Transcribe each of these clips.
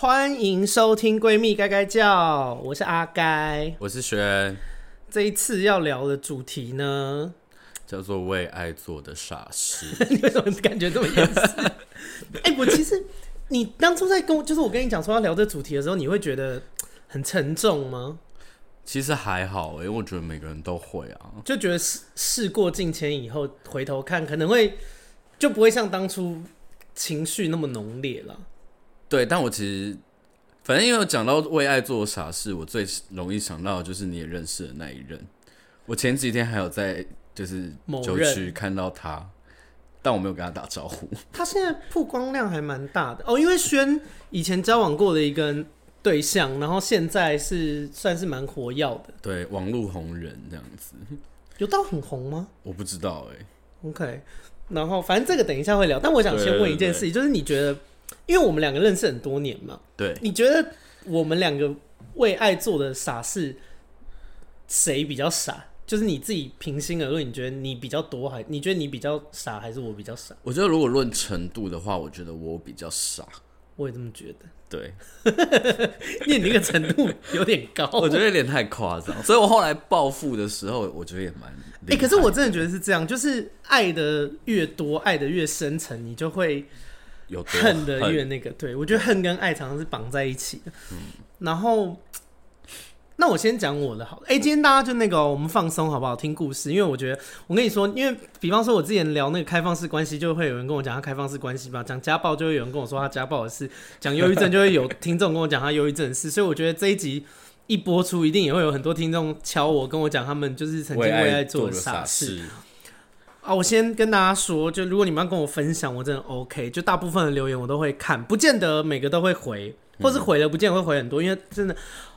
欢迎收听《闺蜜该该叫》，我是阿该，我是轩。这一次要聊的主题呢，叫做“为爱做的傻事”。你为什么感觉这么严肃？哎、欸，我其实你当初在跟我，就是我跟你讲说要聊这主题的时候，你会觉得很沉重吗？其实还好，因为我觉得每个人都会啊，就觉得事事过境迁以后回头看，可能会就不会像当初情绪那么浓烈了。对，但我其实反正因为讲到为爱做傻事，我最容易想到的就是你也认识的那一任。我前几天还有在就是酒区看到他，但我没有跟他打招呼。他现在曝光量还蛮大的哦，因为轩以前交往过的一个对象，然后现在是算是蛮活跃的，对，网络红人这样子。有到很红吗？我不知道哎、欸。OK，然后反正这个等一下会聊，但我想先问一件事情，就是你觉得？因为我们两个认识很多年嘛，对，你觉得我们两个为爱做的傻事，谁比较傻？就是你自己平心而论，你觉得你比较多，还你觉得你比较傻，还是我比较傻？我觉得如果论程度的话，我觉得我比较傻。我也这么觉得。对，因为你那个程度有点高，我觉得有点太夸张，所以我后来暴富的时候，我觉得也蛮……哎、欸，可是我真的觉得是这样，就是爱的越多，爱的越深沉，你就会。有恨的越那个，对，我觉得恨跟爱常常是绑在一起的。嗯，然后，那我先讲我的好了。哎、欸，今天大家就那个、喔，我们放松好不好？听故事，因为我觉得，我跟你说，因为比方说，我之前聊那个开放式关系，就会有人跟我讲他开放式关系吧；讲家暴，就会有人跟我说他家暴的事；讲忧郁症，就会有听众跟我讲他忧郁症的事。所以我觉得这一集一播出，一定也会有很多听众敲我，跟我讲他们就是曾经为爱做的傻事。啊，我先跟大家说，就如果你们要跟我分享，我真的 OK。就大部分的留言我都会看，不见得每个都会回，或是回了不见得会回很多，因为真的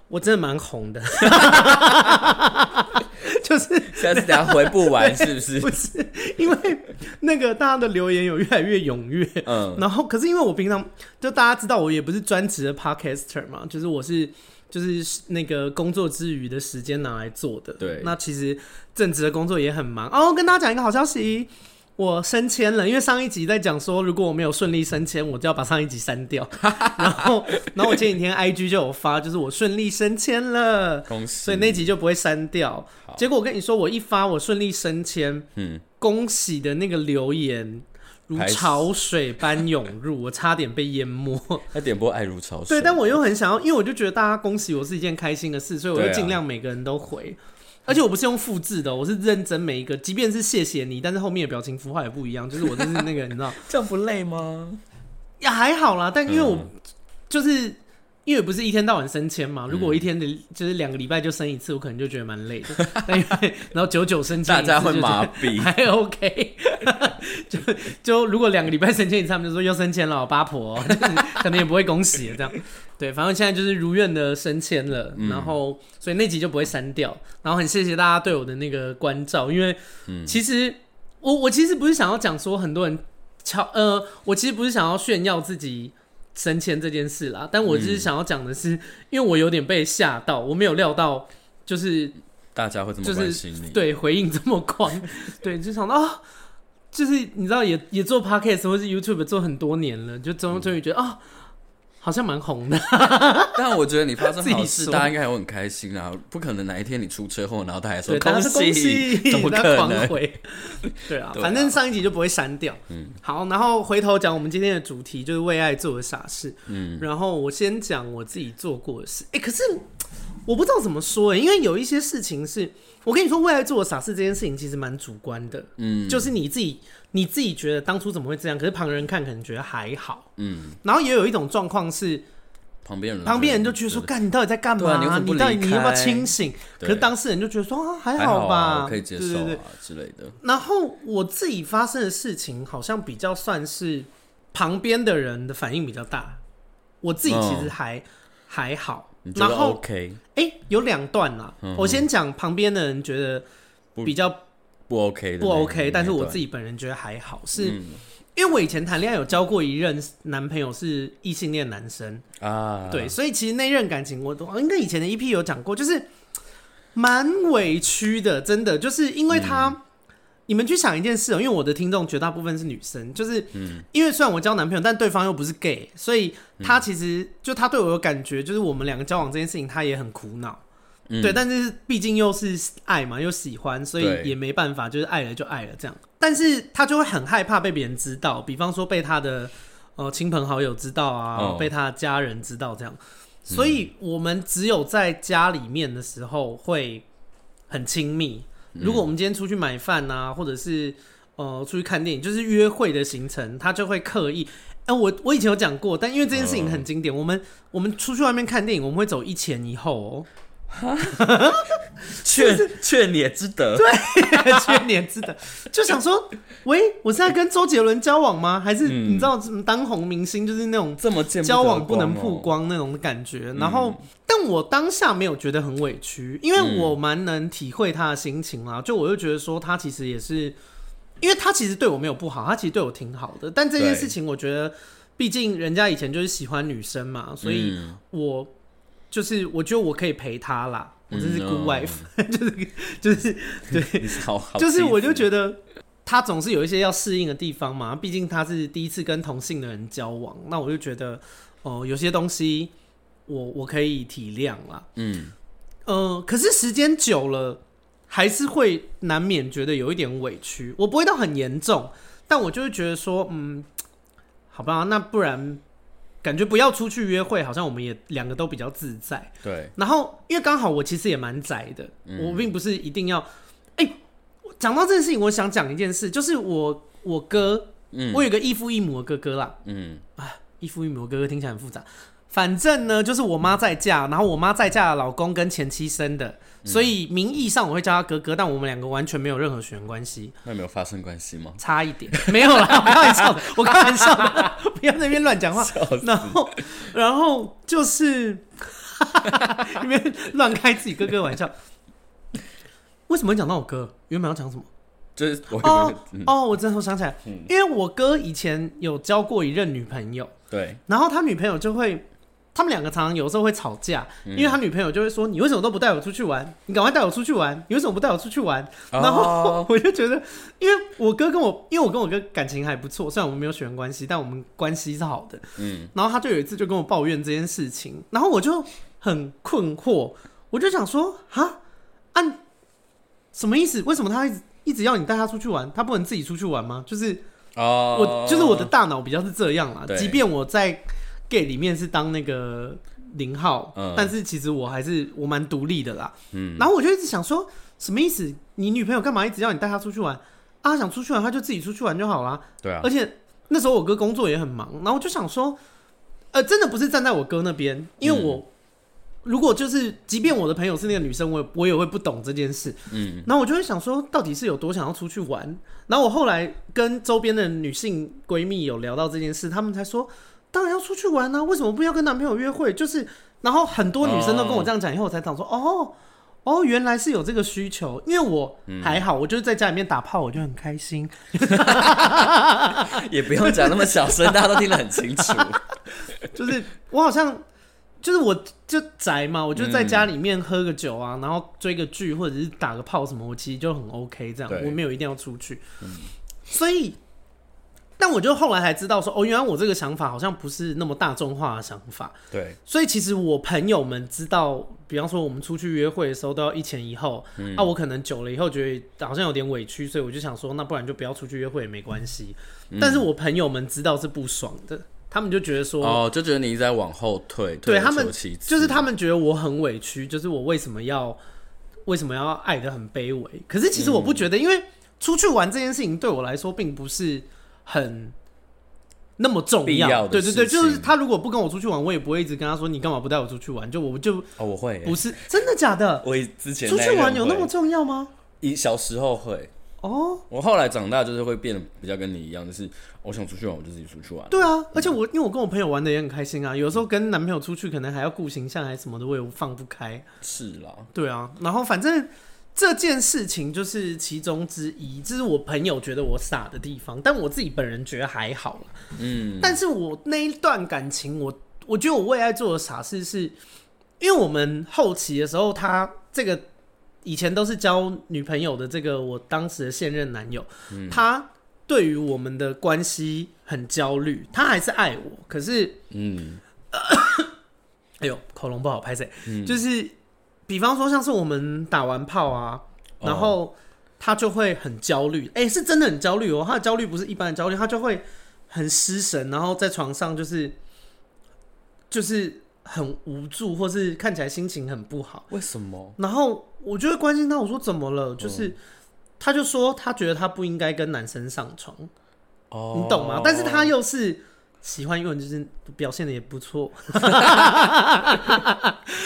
我真的蛮红的，就是现在是等下回不完，是不是？不是，因为那个大家的留言有越来越踊跃，嗯，然后可是因为我平常就大家知道我也不是专职的 Podcaster 嘛，就是我是。就是那个工作之余的时间拿来做的。对，那其实正职的工作也很忙哦。跟大家讲一个好消息，我升迁了。因为上一集在讲说，如果我没有顺利升迁，我就要把上一集删掉。然后，然后我前几天 IG 就有发，就是我顺利升迁了，恭喜！所以那集就不会删掉。结果我跟你说，我一发我顺利升迁，嗯，恭喜的那个留言。如潮水般涌入，我差点被淹没。他点播爱如潮水。对，但我又很想要，因为我就觉得大家恭喜我是一件开心的事，所以我就尽量每个人都回。啊、而且我不是用复制的，我是认真每一个，即便是谢谢你，但是后面的表情符号也不一样，就是我就是那个，你知道，这样不累吗？也，还好啦，但因为我就是。因为不是一天到晚升迁嘛，如果我一天的就是两个礼拜就升一次，我可能就觉得蛮累的。但因为然后久久升迁，大家会麻痹，还 OK。就就如果两个礼拜升迁一次，他们就说又升迁了，八婆，就是可能也不会恭喜这样。对，反正现在就是如愿的升迁了，然后所以那集就不会删掉。然后很谢谢大家对我的那个关照，因为其实我我其实不是想要讲说很多人敲呃，我其实不是想要炫耀自己。升迁这件事啦，但我只是想要讲的是，嗯、因为我有点被吓到，我没有料到，就是大家会这么关心你，就是、对，回应这么快，对，就想到，哦、就是你知道也，也也做 Podcast 或是 YouTube 做很多年了，就终终于觉得啊。好像蛮红的，但我觉得你发生好事，大家应该还会很开心啊！不可能哪一天你出车祸，然后他还说恭喜，恭喜 怎么可能？对啊，反正上一集就不会删掉。嗯，好，然后回头讲我们今天的主题，就是为爱做的傻事。嗯，然后我先讲我自己做过的事。哎、欸，可是我不知道怎么说哎、欸，因为有一些事情是我跟你说，为爱做的傻事这件事情其实蛮主观的。嗯，就是你自己。你自己觉得当初怎么会这样？可是旁人看可能觉得还好，嗯。然后也有一种状况是，旁边人旁边人就觉得说：“干，你到底在干嘛？啊、你，你到底你要不要清醒？”可是当事人就觉得说：“啊，还好吧，好啊、可以接受啊对对对之类的。”然后我自己发生的事情好像比较算是旁边的人的反应比较大，我自己其实还、嗯、还好。然后 OK，哎、欸，有两段啦，嗯、我先讲旁边的人觉得比较。不 OK 的不 OK，但是我自己本人觉得还好，是因为我以前谈恋爱有交过一任男朋友是异性恋男生啊，对，所以其实那任感情我都应该以前的 EP 有讲过，就是蛮委屈的，真的。就是因为他你们去想一件事哦、喔，因为我的听众绝大部分是女生，就是，因为虽然我交男朋友，但对方又不是 gay，所以他其实就他对我有感觉，就是我们两个交往这件事情，他也很苦恼，嗯、对，但是毕竟又是爱嘛，又喜欢，所以也没办法，就是爱了就爱了这样，但是他就会很害怕被别人知道，比方说被他的呃亲朋好友知道啊，哦、被他的家人知道这样，所以我们只有在家里面的时候会很亲密。如果我们今天出去买饭啊，或者是呃出去看电影，就是约会的行程，他就会刻意。哎、呃，我我以前有讲过，但因为这件事情很经典，我们我们出去外面看电影，我们会走一前一后哦。劝劝你也值得，对，劝你也值得。就想说，喂，我是在跟周杰伦交往吗？还是你知道当红明星，就是那种这么交往不能曝光那种感觉？然后，但我当下没有觉得很委屈，因为我蛮能体会他的心情啦。就我就觉得说，他其实也是，因为他其实对我没有不好，他其实对我挺好的。但这件事情，我觉得，毕竟人家以前就是喜欢女生嘛，所以我。就是我觉得我可以陪他啦，我真是 good wife，、嗯、就是就是对，好好就是我就觉得他总是有一些要适应的地方嘛，毕竟他是第一次跟同性的人交往，那我就觉得哦、呃，有些东西我我可以体谅啦，嗯，呃，可是时间久了还是会难免觉得有一点委屈，我不会到很严重，但我就会觉得说，嗯，好吧，那不然。感觉不要出去约会，好像我们也两个都比较自在。对。然后，因为刚好我其实也蛮宅的，嗯、我并不是一定要。哎、欸，讲到这件事情，我想讲一件事，就是我我哥，嗯、我有个异父异母的哥哥啦。嗯。啊，异父异母的哥哥听起来很复杂。反正呢，就是我妈在嫁，然后我妈在嫁的老公跟前妻生的。所以名义上我会叫他哥哥，但我们两个完全没有任何血缘关系。那没有发生关系吗？差一点，没有啦，我开玩笑的，我开玩笑的，不要在那边乱讲话。然后，然后就是，因为乱开自己哥哥玩笑。为什么会讲到我哥？原本要讲什么？就是我哦、嗯、哦，我真的想起来，嗯、因为我哥以前有交过一任女朋友，对，然后他女朋友就会。他们两个常常有时候会吵架，因为他女朋友就会说：“你为什么都不带我出去玩？你赶快带我出去玩！你为什么不带我出去玩？”然后 我就觉得，因为我哥跟我，因为我跟我哥感情还不错，虽然我们没有血缘关系，但我们关系是好的。嗯，然后他就有一次就跟我抱怨这件事情，然后我就很困惑，我就想说：“哈，按什么意思？为什么他一直一直要你带他出去玩？他不能自己出去玩吗？”就是哦我就是我的大脑比较是这样啦，即便我在。Gay 里面是当那个零号，嗯、但是其实我还是我蛮独立的啦。嗯，然后我就一直想说，什么意思？你女朋友干嘛一直要你带她出去玩？啊，想出去玩，她就自己出去玩就好啦。对啊。而且那时候我哥工作也很忙，然后我就想说，呃，真的不是站在我哥那边，因为我、嗯、如果就是，即便我的朋友是那个女生，我也我也会不懂这件事。嗯，然后我就会想说，到底是有多想要出去玩？然后我后来跟周边的女性闺蜜有聊到这件事，她们才说。当然要出去玩呢、啊，为什么不要跟男朋友约会？就是，然后很多女生都跟我这样讲，以后我才想说，哦，哦，原来是有这个需求。因为我还好，我就是在家里面打炮，我就很开心。也不用讲那么小声，大家都听得很清楚。就是我好像，就是我就宅嘛，我就在家里面喝个酒啊，然后追个剧或者是打个炮什么，我其实就很 OK 这样，我没有一定要出去。嗯、所以。但我就后来才知道说，哦，原来我这个想法好像不是那么大众化的想法。对，所以其实我朋友们知道，比方说我们出去约会的时候都要一前一后，那、嗯啊、我可能久了以后觉得好像有点委屈，所以我就想说，那不然就不要出去约会也没关系。嗯、但是我朋友们知道是不爽的，他们就觉得说，哦，就觉得你一直在往后退，对他们就是他们觉得我很委屈，就是我为什么要为什么要爱的很卑微？可是其实我不觉得，嗯、因为出去玩这件事情对我来说并不是。很那么重要，要对对对，就是他如果不跟我出去玩，我也不会一直跟他说，你干嘛不带我出去玩？就我就哦，我会不是真的假的？我之前出去玩有那么重要吗？一小时候会哦，我后来长大就是会变得比较跟你一样，就是我想出去玩，我就自己出去玩。对啊，而且我因为我跟我朋友玩的也很开心啊，有时候跟男朋友出去可能还要顾形象还是什么的，我也放不开。是啦，对啊，然后反正。这件事情就是其中之一，这是我朋友觉得我傻的地方，但我自己本人觉得还好。嗯，但是我那一段感情，我我觉得我为爱做的傻事是，因为我们后期的时候，他这个以前都是交女朋友的这个我当时的现任男友，嗯、他对于我们的关系很焦虑，他还是爱我，可是，嗯，哎呦，口龙不好，拍谁，嗯、就是比方说像是我们打完炮啊，然后他就会很焦虑，哎、欸，是真的很焦虑哦，他的焦虑不是一般的焦虑，他就会很失神，然后在床上就是就是。很无助，或是看起来心情很不好。为什么？然后我就会关心他，我说怎么了？就是，嗯、他就说他觉得他不应该跟男生上床。哦，你懂吗？但是他又是喜欢，一个人就是表现的也不错。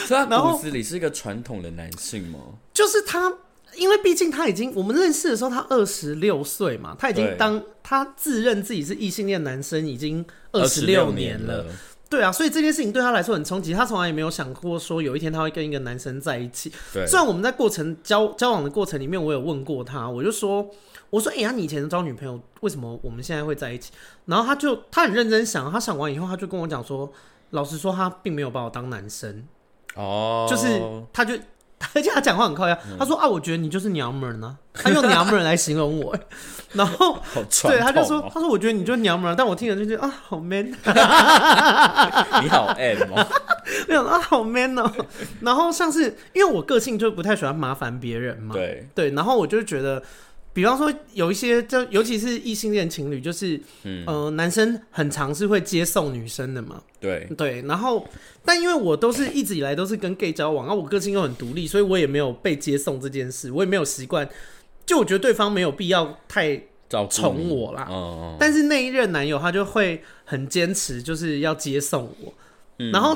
所以他骨子里是一个传统的男性吗？就是他，因为毕竟他已经我们认识的时候他二十六岁嘛，他已经当他自认自己是异性恋男生已经二十六年了。对啊，所以这件事情对他来说很冲击，他从来也没有想过说有一天他会跟一个男生在一起。对，虽然我们在过程交交往的过程里面，我有问过他，我就说，我说，哎、欸、呀，你以前交女朋友，为什么我们现在会在一起？然后他就他很认真想，他想完以后，他就跟我讲说，老实说，他并没有把我当男生。哦，就是他就。而且他讲话很靠呀，他说啊，我觉得你就是娘们儿呢，他用娘们儿来形容我，然后对，他就说，他说我觉得你就是娘们儿，但我听了就觉得啊，好 man，你好 M 哦？没有啊，好 man 哦。然后像是因为我个性就不太喜欢麻烦别人嘛，对对，然后我就觉得。比方说，有一些就尤其是异性恋情侣，就是，嗯、呃，男生很常是会接送女生的嘛。对对，然后，但因为我都是一直以来都是跟 gay 交往，然后我个性又很独立，所以我也没有被接送这件事，我也没有习惯。就我觉得对方没有必要太宠我啦。哦。但是那一任男友他就会很坚持，就是要接送我。嗯、然后，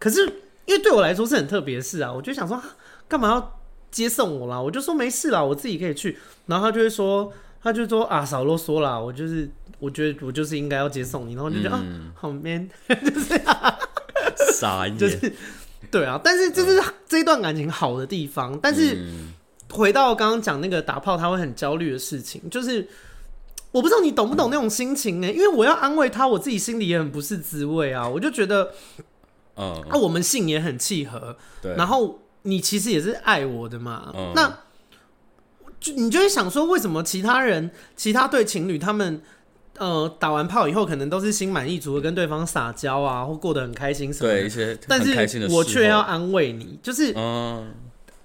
可是因为对我来说是很特别的事啊，我就想说，干嘛要？接送我啦，我就说没事啦，我自己可以去。然后他就会说，他就说啊，少啰嗦啦，我就是，我觉得我就是应该要接送你。然后就觉得、嗯、啊，好 man，就是 傻眼，就是对啊。但是这是这一段感情好的地方。但是回到刚刚讲那个打炮他会很焦虑的事情，就是我不知道你懂不懂那种心情呢？因为我要安慰他，我自己心里也很不是滋味啊。我就觉得，嗯，啊，我们性也很契合，对，然后。你其实也是爱我的嘛？嗯、那就你就会想说，为什么其他人、其他对情侣他们呃打完炮以后，可能都是心满意足的跟对方撒娇啊，或过得很开心什么的？对，一些但是我却要安慰你，就是嗯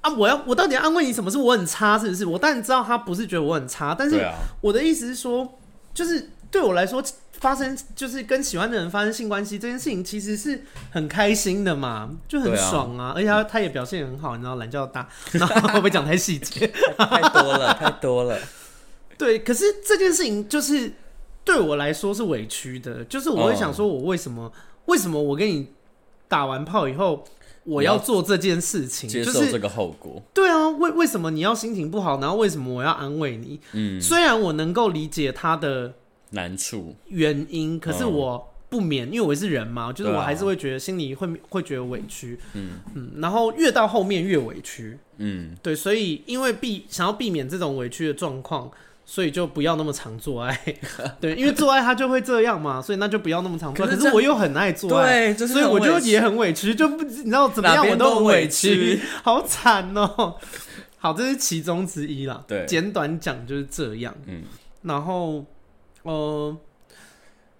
啊，我要我到底要安慰你什么？是我很差是不是？我当然知道他不是觉得我很差，但是我的意思是说，就是对我来说。发生就是跟喜欢的人发生性关系这件事情，其实是很开心的嘛，就很爽啊！啊而且他他也表现很好，你知道懒觉大，然后会不会讲太细节？太多了，太多了。对，可是这件事情就是对我来说是委屈的，就是我会想说，我为什么、哦、为什么我跟你打完炮以后，我要做这件事情，接受这个后果？对啊，为为什么你要心情不好？然后为什么我要安慰你？嗯，虽然我能够理解他的。难处。原因，可是我不免，嗯、因为我是人嘛，就是我还是会觉得心里会会觉得委屈，嗯。嗯，然后越到后面越委屈，嗯，对，所以因为避想要避免这种委屈的状况，所以就不要那么常做爱，对，因为做爱他就会这样嘛，所以那就不要那么常做爱。可是，可是我又很爱做爱，对，所以我就也很委屈，就不你知道怎么样我都很委屈，好惨哦。好，这是其中之一啦，对，简短讲就是这样，嗯，然后。呃，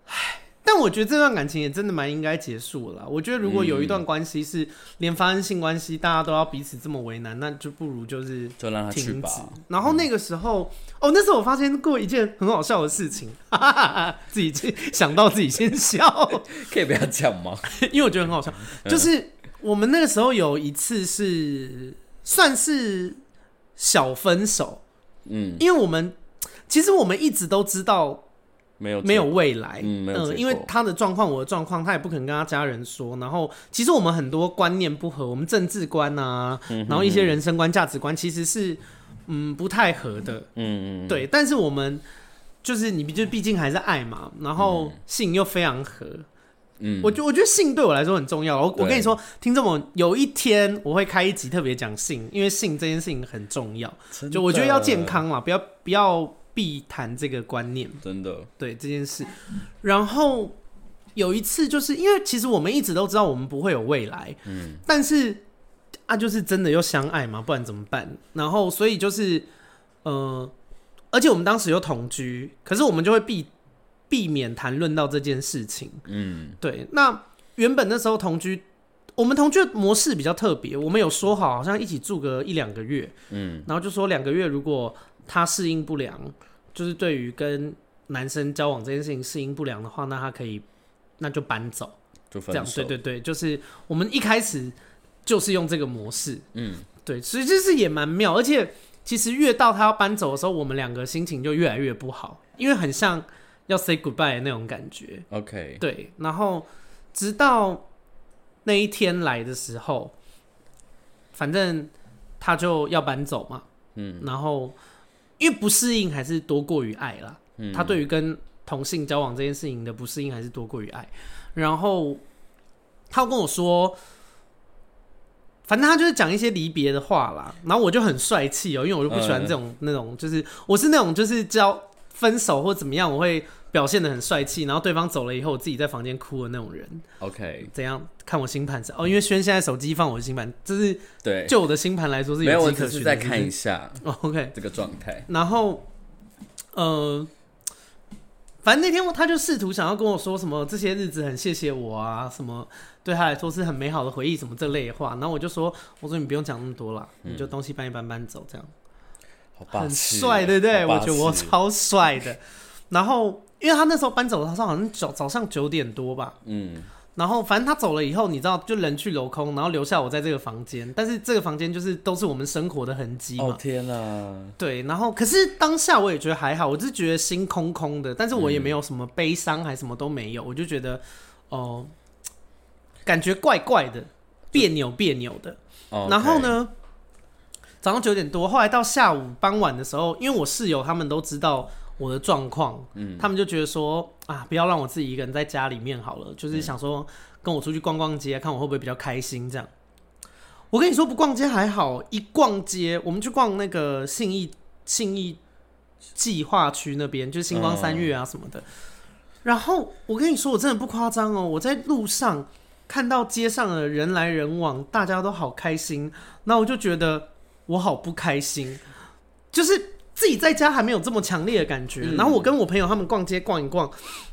唉，但我觉得这段感情也真的蛮应该结束了啦。我觉得如果有一段关系是连发生性关系大家都要彼此这么为难，那就不如就是就让他去吧。然后那个时候，嗯、哦，那时候我发现过一件很好笑的事情，自己想到自己先笑，可以不要讲吗？因为我觉得很好笑，就是我们那个时候有一次是算是小分手，嗯，因为我们其实我们一直都知道。没有没有未来，嗯，呃、因为他的状况，我的状况，他也不可能跟他家人说。然后，其实我们很多观念不合，我们政治观啊，嗯、哼哼然后一些人生观、价值观，其实是嗯不太合的。嗯嗯，对。但是我们就是你，就毕竟还是爱嘛。然后性又非常合。嗯，我觉我觉得性对我来说很重要。我我跟你说，听众们，有一天我会开一集特别讲性，因为性这件事情很重要。就我觉得要健康嘛，不要不要。必谈这个观念，真的对这件事。然后有一次，就是因为其实我们一直都知道我们不会有未来，嗯，但是啊，就是真的又相爱嘛，不然怎么办？然后所以就是呃，而且我们当时又同居，可是我们就会避避免谈论到这件事情。嗯，对。那原本那时候同居，我们同居的模式比较特别，我们有说好，好像一起住个一两个月。嗯，然后就说两个月如果他适应不良，就是对于跟男生交往这件事情适应不良的话，那他可以那就搬走，就分手。这样，对对对，就是我们一开始就是用这个模式，嗯，对，所以就是也蛮妙。而且其实越到他要搬走的时候，我们两个心情就越来越不好，因为很像要 say goodbye 的那种感觉。OK，对，然后直到那一天来的时候，反正他就要搬走嘛，嗯，然后因为不适应还是多过于爱啦。他对于跟同性交往这件事情的不适应还是多过于爱，然后他跟我说，反正他就是讲一些离别的话啦，然后我就很帅气哦，因为我就不喜欢这种那种，就是我是那种就是交分手或怎么样，我会表现的很帅气，然后对方走了以后，我自己在房间哭的那种人。OK，怎样看我星盘是哦？因为轩现在手机放我的星盘，这是对，就我的星盘来说是有迹可循。再看一下，OK，这个状态，然后呃。反正那天他就试图想要跟我说什么这些日子很谢谢我啊，什么对他来说是很美好的回忆，什么这类的话。然后我就说，我说你不用讲那么多了，嗯、你就东西搬一搬搬走，这样。好很帅，对不对？我觉得我超帅的。然后因为他那时候搬走，的时候好像早早上九点多吧。嗯。然后反正他走了以后，你知道，就人去楼空，然后留下我在这个房间。但是这个房间就是都是我们生活的痕迹嘛。哦天哪！对，然后可是当下我也觉得还好，我就是觉得心空空的，但是我也没有什么悲伤，还什么都没有，我就觉得哦、呃，感觉怪怪的，别扭别扭的。然后呢，早上九点多，后来到下午傍晚的时候，因为我室友他们都知道。我的状况，嗯，他们就觉得说啊，不要让我自己一个人在家里面好了，就是想说跟我出去逛逛街，看我会不会比较开心这样。我跟你说，不逛街还好，一逛街，我们去逛那个信义信义计划区那边，就是星光三月啊什么的。然后我跟你说，我真的不夸张哦，我在路上看到街上的人来人往，大家都好开心，那我就觉得我好不开心，就是。自己在家还没有这么强烈的感觉，嗯、然后我跟我朋友他们逛街逛一逛，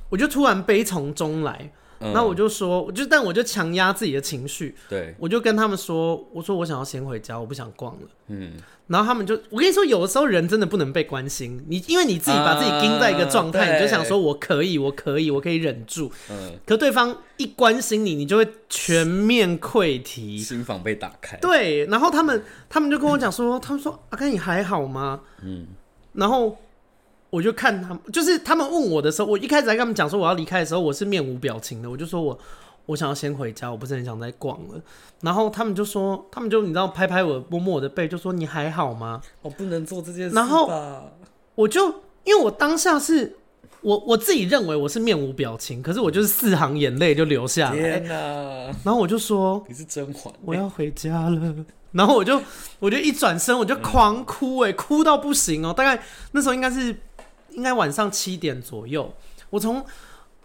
我就突然悲从中来，嗯、然后我就说，我就但我就强压自己的情绪，对，我就跟他们说，我说我想要先回家，我不想逛了，嗯，然后他们就，我跟你说，有的时候人真的不能被关心，你因为你自己把自己盯在一个状态，啊、你就想说我可以，我可以，我可以忍住，嗯，可对方一关心你，你就会全面溃堤，心房被打开，对，然后他们他们就跟我讲说，他们说阿甘你还好吗？嗯。然后我就看他们，就是他们问我的时候，我一开始在跟他们讲说我要离开的时候，我是面无表情的，我就说我我想要先回家，我不是很想再逛了。然后他们就说，他们就你知道拍拍我，摸摸我的背，就说你还好吗？我不能做这件事。然后我就因为我当下是我我自己认为我是面无表情，可是我就是四行眼泪就流下来。天哪！然后我就说你是甄嬛，我要回家了。然后我就我就一转身我就狂哭哎、欸，哭到不行哦、喔！大概那时候应该是应该晚上七点左右，我从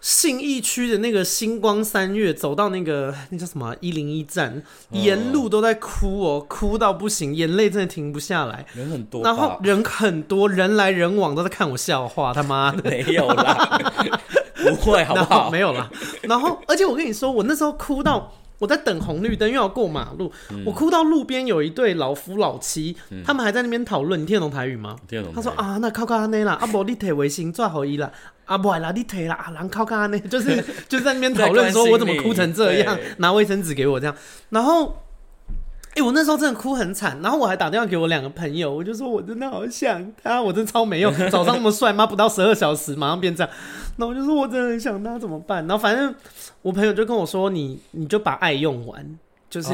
信义区的那个星光三月走到那个那叫什么一零一站，沿路都在哭哦、喔，哭到不行，眼泪真的停不下来。人很多，然后人很多，人来人往都在看我笑话，他妈的 没有啦，不会好不好？没有啦。然后而且我跟你说，我那时候哭到。我在等红绿灯，又要过马路，嗯、我哭到路边有一对老夫老妻，嗯、他们还在那边讨论。你听得懂台语吗？听得懂。他说啊，那靠靠安内啦，阿伯你提卫生纸好伊啦，阿伯啦你提啦，啊人靠靠安内，就是就是在那边讨论说我怎么哭成这样，拿卫生纸给我这样。然后，哎、欸，我那时候真的哭很惨，然后我还打电话给我两个朋友，我就说我真的好想他，我真的超没用，早上那么帅，妈不到十二小时马上变这样。那我就说我真的很想他，怎么办？然后反正。我朋友就跟我说：“你你就把爱用完，就是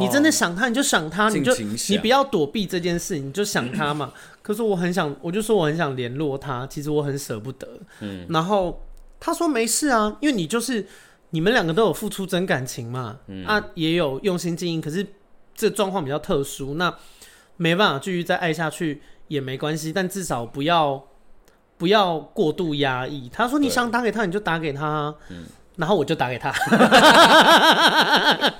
你真的想他，你就想他，你就你不要躲避这件事，你就想他嘛。可是我很想，我就说我很想联络他，其实我很舍不得。嗯，然后他说没事啊，因为你就是你们两个都有付出真感情嘛，嗯、啊也有用心经营。可是这状况比较特殊，那没办法继续再爱下去也没关系，但至少不要不要过度压抑。他说你想打给他，你就打给他。嗯。”然后我就打给他，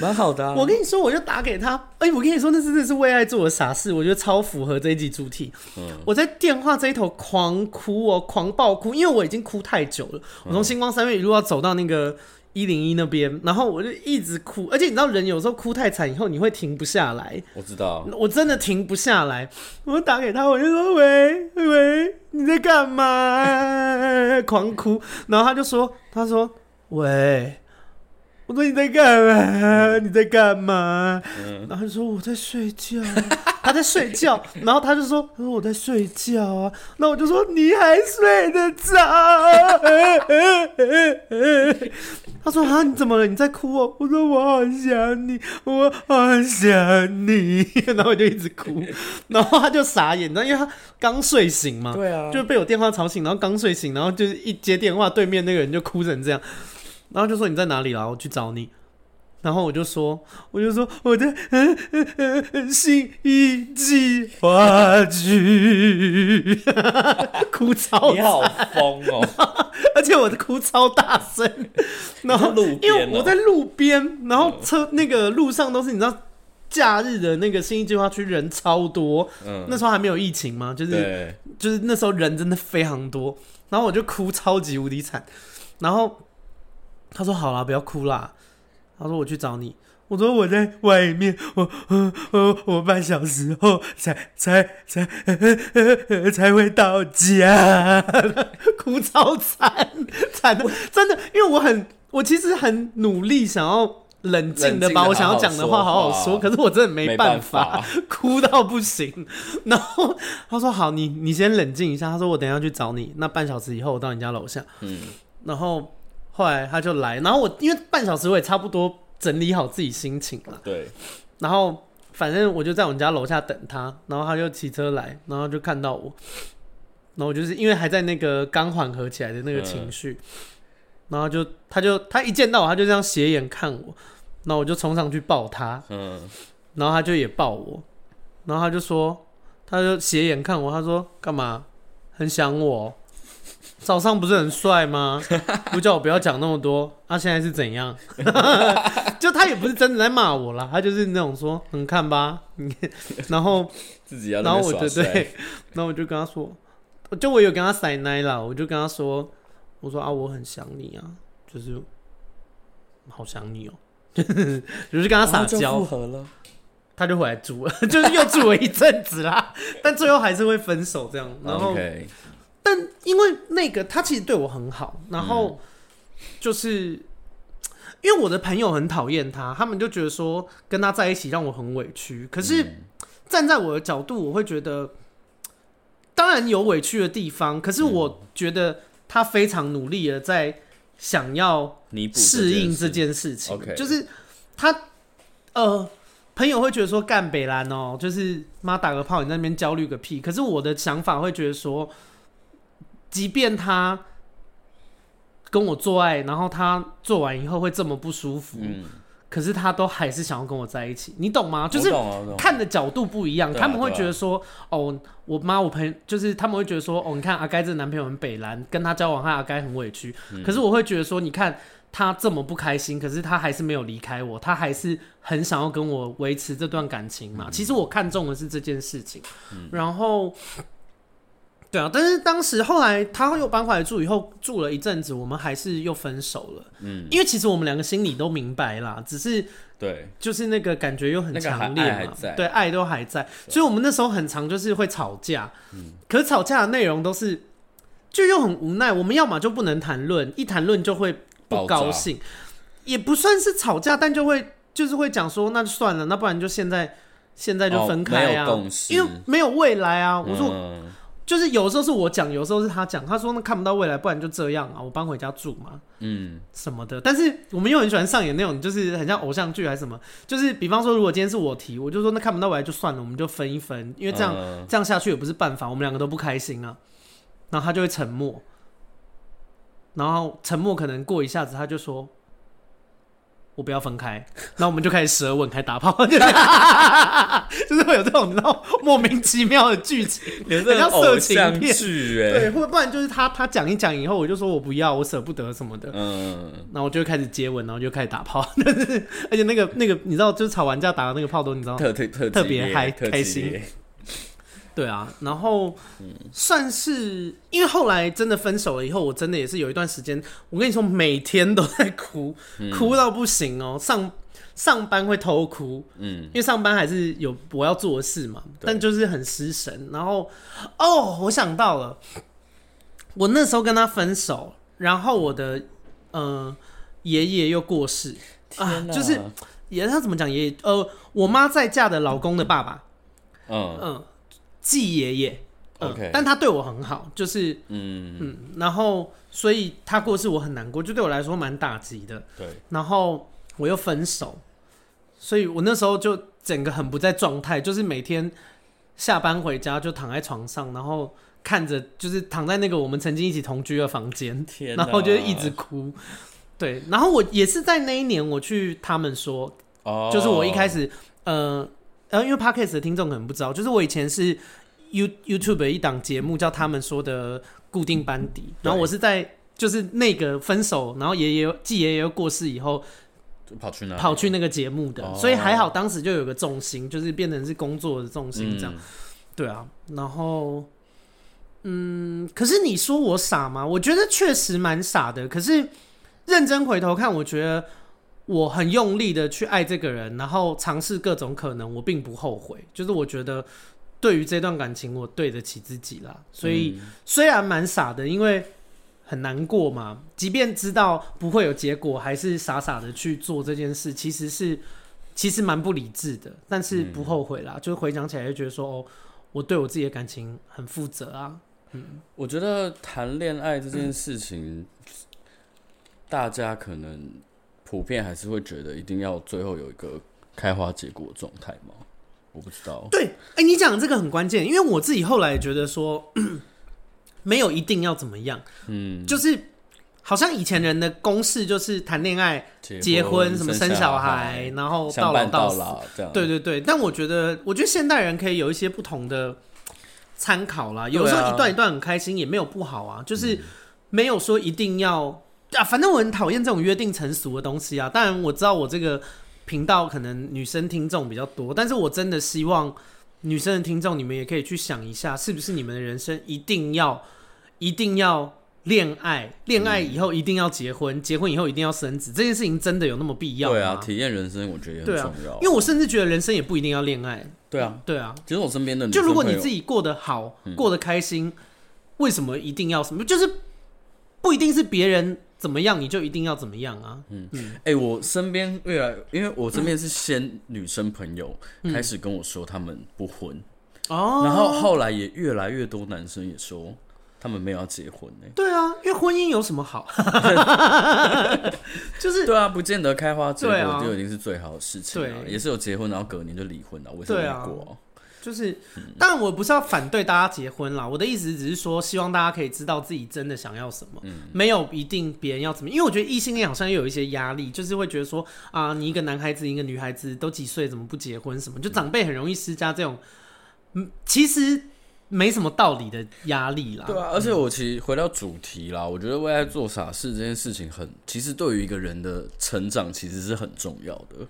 蛮好的、啊。我跟你说，我就打给他。哎、欸，我跟你说，那真的是为爱做的傻事，我觉得超符合这一集主题。嗯，我在电话这一头狂哭哦，狂爆哭，因为我已经哭太久了。我从星光三月一路要走到那个一零一那边，然后我就一直哭。而且你知道，人有时候哭太惨以后，你会停不下来。我知道，我真的停不下来。我打给他，我就说：“喂喂，你在干嘛？” 狂哭，然后他就说：“他说喂。”我说你在干嘛？你在干嘛？然后他就说我在睡觉，他在睡觉。然后他就说，他说我在睡觉啊。那我就说你还睡得着？他说啊，你怎么了？你在哭哦？我说我好想你，我好想你。然后我就一直哭。然后他就傻眼，然后因为他刚睡醒嘛，对啊，就被我电话吵醒，然后刚睡醒，然后就是一接电话，对面那个人就哭成这样。然后就说你在哪里啦？我去找你。然后我就说，我就说我在信义计划区，哭超，你好疯哦！而且我的哭超大声。然后路、因为我在路边，然后车那个路上都是你知道，假日的那个新一计划区人超多。嗯，那时候还没有疫情嘛，就是就是那时候人真的非常多。然后我就哭超级无敌惨。然后。他说：“好啦，不要哭啦。”他说：“我去找你。”我说：“我在外面，我我我我半小时后才才才才会到家。”哭超惨惨的，真的，因为我很，我其实很努力想要冷静的把我想要讲的话好好说，可是我真的没办法，哭到不行。然后他说：“好，你你先冷静一下。”他说：“我等一下去找你，那半小时以后我到你家楼下。”嗯，然后。后来他就来，然后我因为半小时我也差不多整理好自己心情了。对。然后反正我就在我们家楼下等他，然后他就骑车来，然后就看到我，然后我就是因为还在那个刚缓和起来的那个情绪，嗯、然后就他就他一见到我，他就这样斜眼看我，然后我就冲上去抱他，嗯，然后他就也抱我，然后他就说，他就斜眼看我，他说干嘛？很想我。早上不是很帅吗？不叫我不要讲那么多。他、啊、现在是怎样？就他也不是真的在骂我啦，他就是那种说，你看吧，然后自己要，然后我就对，然后我就跟他说，就我有跟他塞奶啦，我就跟他说，我说啊，我很想你啊，就是好想你哦、喔，就是跟他撒娇，复合了，他就回来住了，就是又住了一阵子啦，但最后还是会分手这样，然后。Okay. 但因为那个他其实对我很好，然后就是因为我的朋友很讨厌他，他们就觉得说跟他在一起让我很委屈。可是站在我的角度，我会觉得当然有委屈的地方，可是我觉得他非常努力的在想要适应这件事情。就是他呃，朋友会觉得说干北兰哦，就是妈打个炮，你在那边焦虑个屁。可是我的想法会觉得说。即便他跟我做爱，然后他做完以后会这么不舒服，嗯、可是他都还是想要跟我在一起，你懂吗？就是看的角度不一样，他们会觉得说，哦，我妈我朋友就是他们会觉得说，哦，你看阿该这男朋友很北蓝，跟他交往他阿该很委屈，嗯、可是我会觉得说，你看他这么不开心，可是他还是没有离开我，他还是很想要跟我维持这段感情嘛。嗯、其实我看中的是这件事情，嗯、然后。对啊，但是当时后来他又搬回来住，以后住了一阵子，我们还是又分手了。嗯，因为其实我们两个心里都明白啦，只是对，就是那个感觉又很强烈嘛，对，爱都还在，所以我们那时候很常就是会吵架。嗯，可是吵架的内容都是，就又很无奈，我们要么就不能谈论，一谈论就会不高兴，也不算是吵架，但就会就是会讲说，那就算了，那不然就现在现在就分开啊，因为没有未来啊。我说。就是有时候是我讲，有时候是他讲。他说那看不到未来，不然就这样啊，我搬回家住嘛，嗯，什么的。但是我们又很喜欢上演那种，就是很像偶像剧还是什么。就是比方说，如果今天是我提，我就说那看不到未来就算了，我们就分一分，因为这样、嗯、这样下去也不是办法，我们两个都不开心啊。然后他就会沉默，然后沉默可能过一下子，他就说：“我不要分开，然后我们就开始舌吻，开始打炮，就是会有这种你知道莫名其妙的剧情，很像色情片。剧哎，对，或不然就是他他讲一讲以后，我就说我不要，我舍不得什么的，嗯，然后我就开始接吻，然后就开始打炮，而且那个那个你知道，就是吵完架打的那个炮都你知道特特特别嗨开心。对啊，然后算是因为后来真的分手了以后，我真的也是有一段时间，我跟你说每天都在哭，哭到不行哦。上上班会偷哭，嗯，因为上班还是有我要做的事嘛，但就是很失神。然后哦，我想到了，我那时候跟他分手，然后我的呃爷爷又过世啊，就是爷爷他怎么讲爷爷呃，我妈再嫁的老公的爸爸，嗯嗯。继爷爷，OK，但他对我很好，就是，嗯。嗯，然后所以他过世我很难过，就对我来说蛮打击的，对，然后我又分手，所以我那时候就整个很不在状态，就是每天下班回家就躺在床上，然后看着就是躺在那个我们曾经一起同居的房间，天，然后就一直哭，对，然后我也是在那一年我去他们说，哦，就是我一开始，呃。然后因为 Podcast 的听众可能不知道，就是我以前是 You YouTube 的一档节目叫他们说的固定班底，然后我是在就是那个分手，然后爷爷继爷爷又过世以后，跑去那跑去那个节目的，所以还好当时就有个重心，就是变成是工作的重心这样。对啊，然后嗯，可是你说我傻吗？我觉得确实蛮傻的。可是认真回头看，我觉得。我很用力的去爱这个人，然后尝试各种可能，我并不后悔。就是我觉得对于这段感情，我对得起自己啦。所以虽然蛮傻的，因为很难过嘛。即便知道不会有结果，还是傻傻的去做这件事，其实是其实蛮不理智的。但是不后悔啦，就是回想起来就觉得说，哦，我对我自己的感情很负责啊。嗯，我觉得谈恋爱这件事情，嗯，大家可能。普遍还是会觉得一定要最后有一个开花结果的状态吗？我不知道。对，哎、欸，你讲的这个很关键，因为我自己后来觉得说，没有一定要怎么样，嗯，就是好像以前人的公式就是谈恋爱、结婚、什么生小孩，然后到老到老这样。对对对，但我觉得，我觉得现代人可以有一些不同的参考啦。有时候一段一段很开心也没有不好啊，就是没有说一定要。啊，反正我很讨厌这种约定成俗的东西啊。当然我知道我这个频道可能女生听众比较多，但是我真的希望女生的听众，你们也可以去想一下，是不是你们的人生一定要一定要恋爱，恋爱以后一定要结婚，结婚以后一定要生子，这件事情真的有那么必要吗？对啊，体验人生我觉得也很重要。因为我甚至觉得人生也不一定要恋爱。对啊，对啊。其实我身边的就如果你自己过得好，过得开心，为什么一定要什么？就是不一定是别人。怎么样你就一定要怎么样啊？嗯。嗯，哎、欸，我身边越来，因为我身边是先女生朋友开始跟我说他们不婚，哦、嗯，然后后来也越来越多男生也说他们没有要结婚呢。对啊，因为婚姻有什么好？就是。对啊，不见得开花结果就已经是最好的事情啊，也是有结婚然后隔年就离婚了，为什么没过。就是，当然我不是要反对大家结婚啦，我的意思只是说，希望大家可以知道自己真的想要什么，嗯、没有一定别人要怎么，因为我觉得异性恋好像又有一些压力，就是会觉得说啊，你一个男孩子一个女孩子都几岁，怎么不结婚什么，就长辈很容易施加这种，嗯，其实没什么道理的压力啦。对啊，而且我其实回到主题啦，我觉得为爱做傻事这件事情很，其实对于一个人的成长其实是很重要的。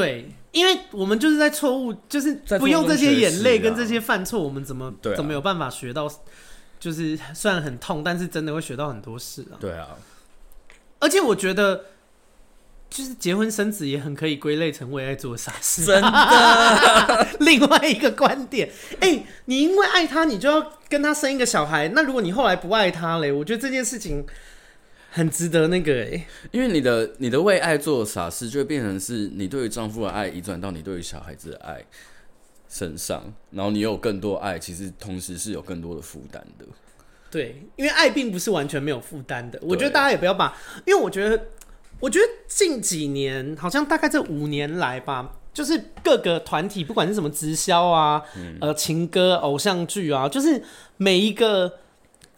对，因为我们就是在错误，就是不用这些眼泪跟这些犯错，我们怎么、啊、怎么有办法学到？就是虽然很痛，但是真的会学到很多事啊。对啊，而且我觉得，就是结婚生子也很可以归类成为爱做傻事。真的，另外一个观点，哎、欸，你因为爱他，你就要跟他生一个小孩。那如果你后来不爱他嘞，我觉得这件事情。很值得那个哎、欸，因为你的你的为爱做傻事，就会变成是你对于丈夫的爱移转到你对于小孩子的爱身上，然后你有更多爱，其实同时是有更多的负担的。对，因为爱并不是完全没有负担的。我觉得大家也不要把，因为我觉得，我觉得近几年好像大概这五年来吧，就是各个团体，不管是什么直销啊，嗯、呃，情歌、偶像剧啊，就是每一个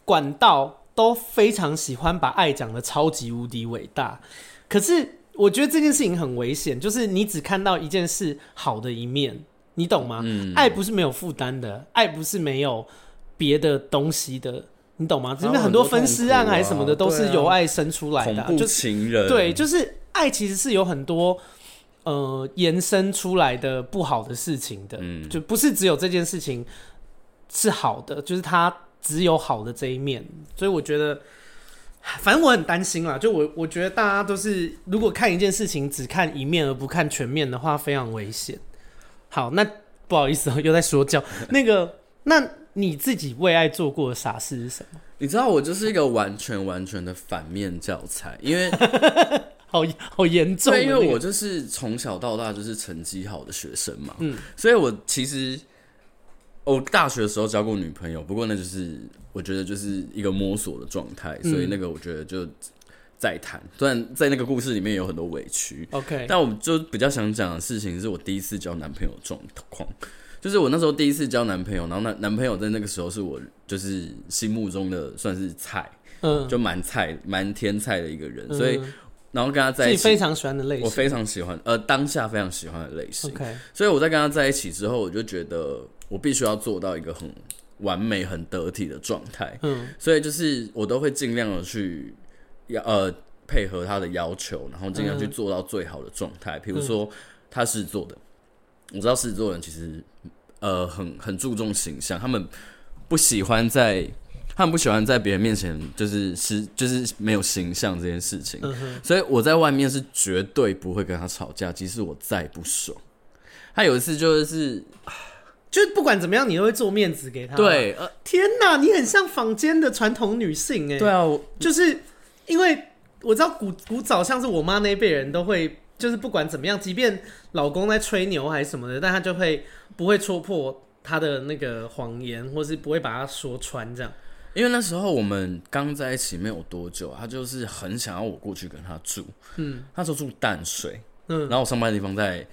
管道。都非常喜欢把爱讲的超级无敌伟大，可是我觉得这件事情很危险，就是你只看到一件事好的一面，你懂吗？嗯，爱不是没有负担的，爱不是没有别的东西的，你懂吗？因为很多分尸案还是什么的，都是由爱生出来的，啊，就情人对，就是爱其实是有很多呃延伸出来的不好的事情的，嗯，就不是只有这件事情是好的，就是它只有好的这一面，所以我觉得。反正我很担心啦，就我我觉得大家都是，如果看一件事情只看一面而不看全面的话，非常危险。好，那不好意思喔，又在说教。那个，那你自己为爱做过的傻事是什么？你知道我就是一个完全完全的反面教材，因为 好好严重。对，因为我就是从小到大就是成绩好的学生嘛，嗯，所以我其实。我大学的时候交过女朋友，不过那就是我觉得就是一个摸索的状态，所以那个我觉得就再谈。虽然在那个故事里面有很多委屈，OK，但我就比较想讲的事情是我第一次交男朋友状况，就是我那时候第一次交男朋友，然后男男朋友在那个时候是我就是心目中的算是菜，嗯，就蛮菜蛮天菜的一个人，所以然后跟他在一起，非常喜欢的类型，我非常喜欢，呃，当下非常喜欢的类型，OK，所以我在跟他在一起之后，我就觉得。我必须要做到一个很完美、很得体的状态，嗯，所以就是我都会尽量的去要呃配合他的要求，然后尽量去做到最好的状态。比如说他是做的，我知道狮子座人其实呃很很注重形象，他们不喜欢在他们不喜欢在别人面前就是是就是没有形象这件事情，所以我在外面是绝对不会跟他吵架，即使我再不爽。他有一次就是。就是不管怎么样，你都会做面子给他。对，呃，天哪，你很像坊间的传统女性哎。对啊，就是因为我知道古古早像是我妈那一辈人都会，就是不管怎么样，即便老公在吹牛还是什么的，但他就会不会戳破他的那个谎言，或是不会把他说穿这样。因为那时候我们刚在一起没有多久，他就是很想要我过去跟他住。嗯，那时候住淡水，嗯，然后我上班的地方在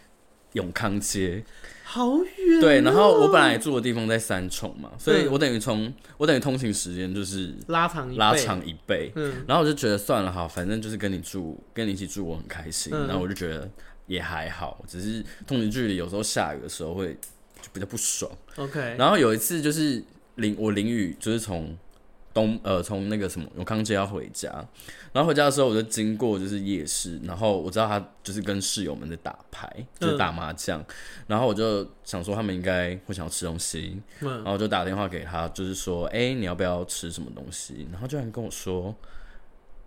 永康街。好远、喔，对，然后我本来住的地方在三重嘛，所以我等于从我等于通勤时间就是拉长拉长一倍，嗯，然后我就觉得算了哈，反正就是跟你住，跟你一起住我很开心，嗯、然后我就觉得也还好，只是通勤距离有时候下雨的时候会就比较不爽，OK，然后有一次就是淋我淋雨，就是从。东呃，从那个什么永康街要回家，然后回家的时候我就经过就是夜市，然后我知道他就是跟室友们在打牌，就是打麻将，嗯、然后我就想说他们应该会想要吃东西，嗯、然后我就打电话给他，就是说，哎、欸，你要不要吃什么东西？然后居然跟我说，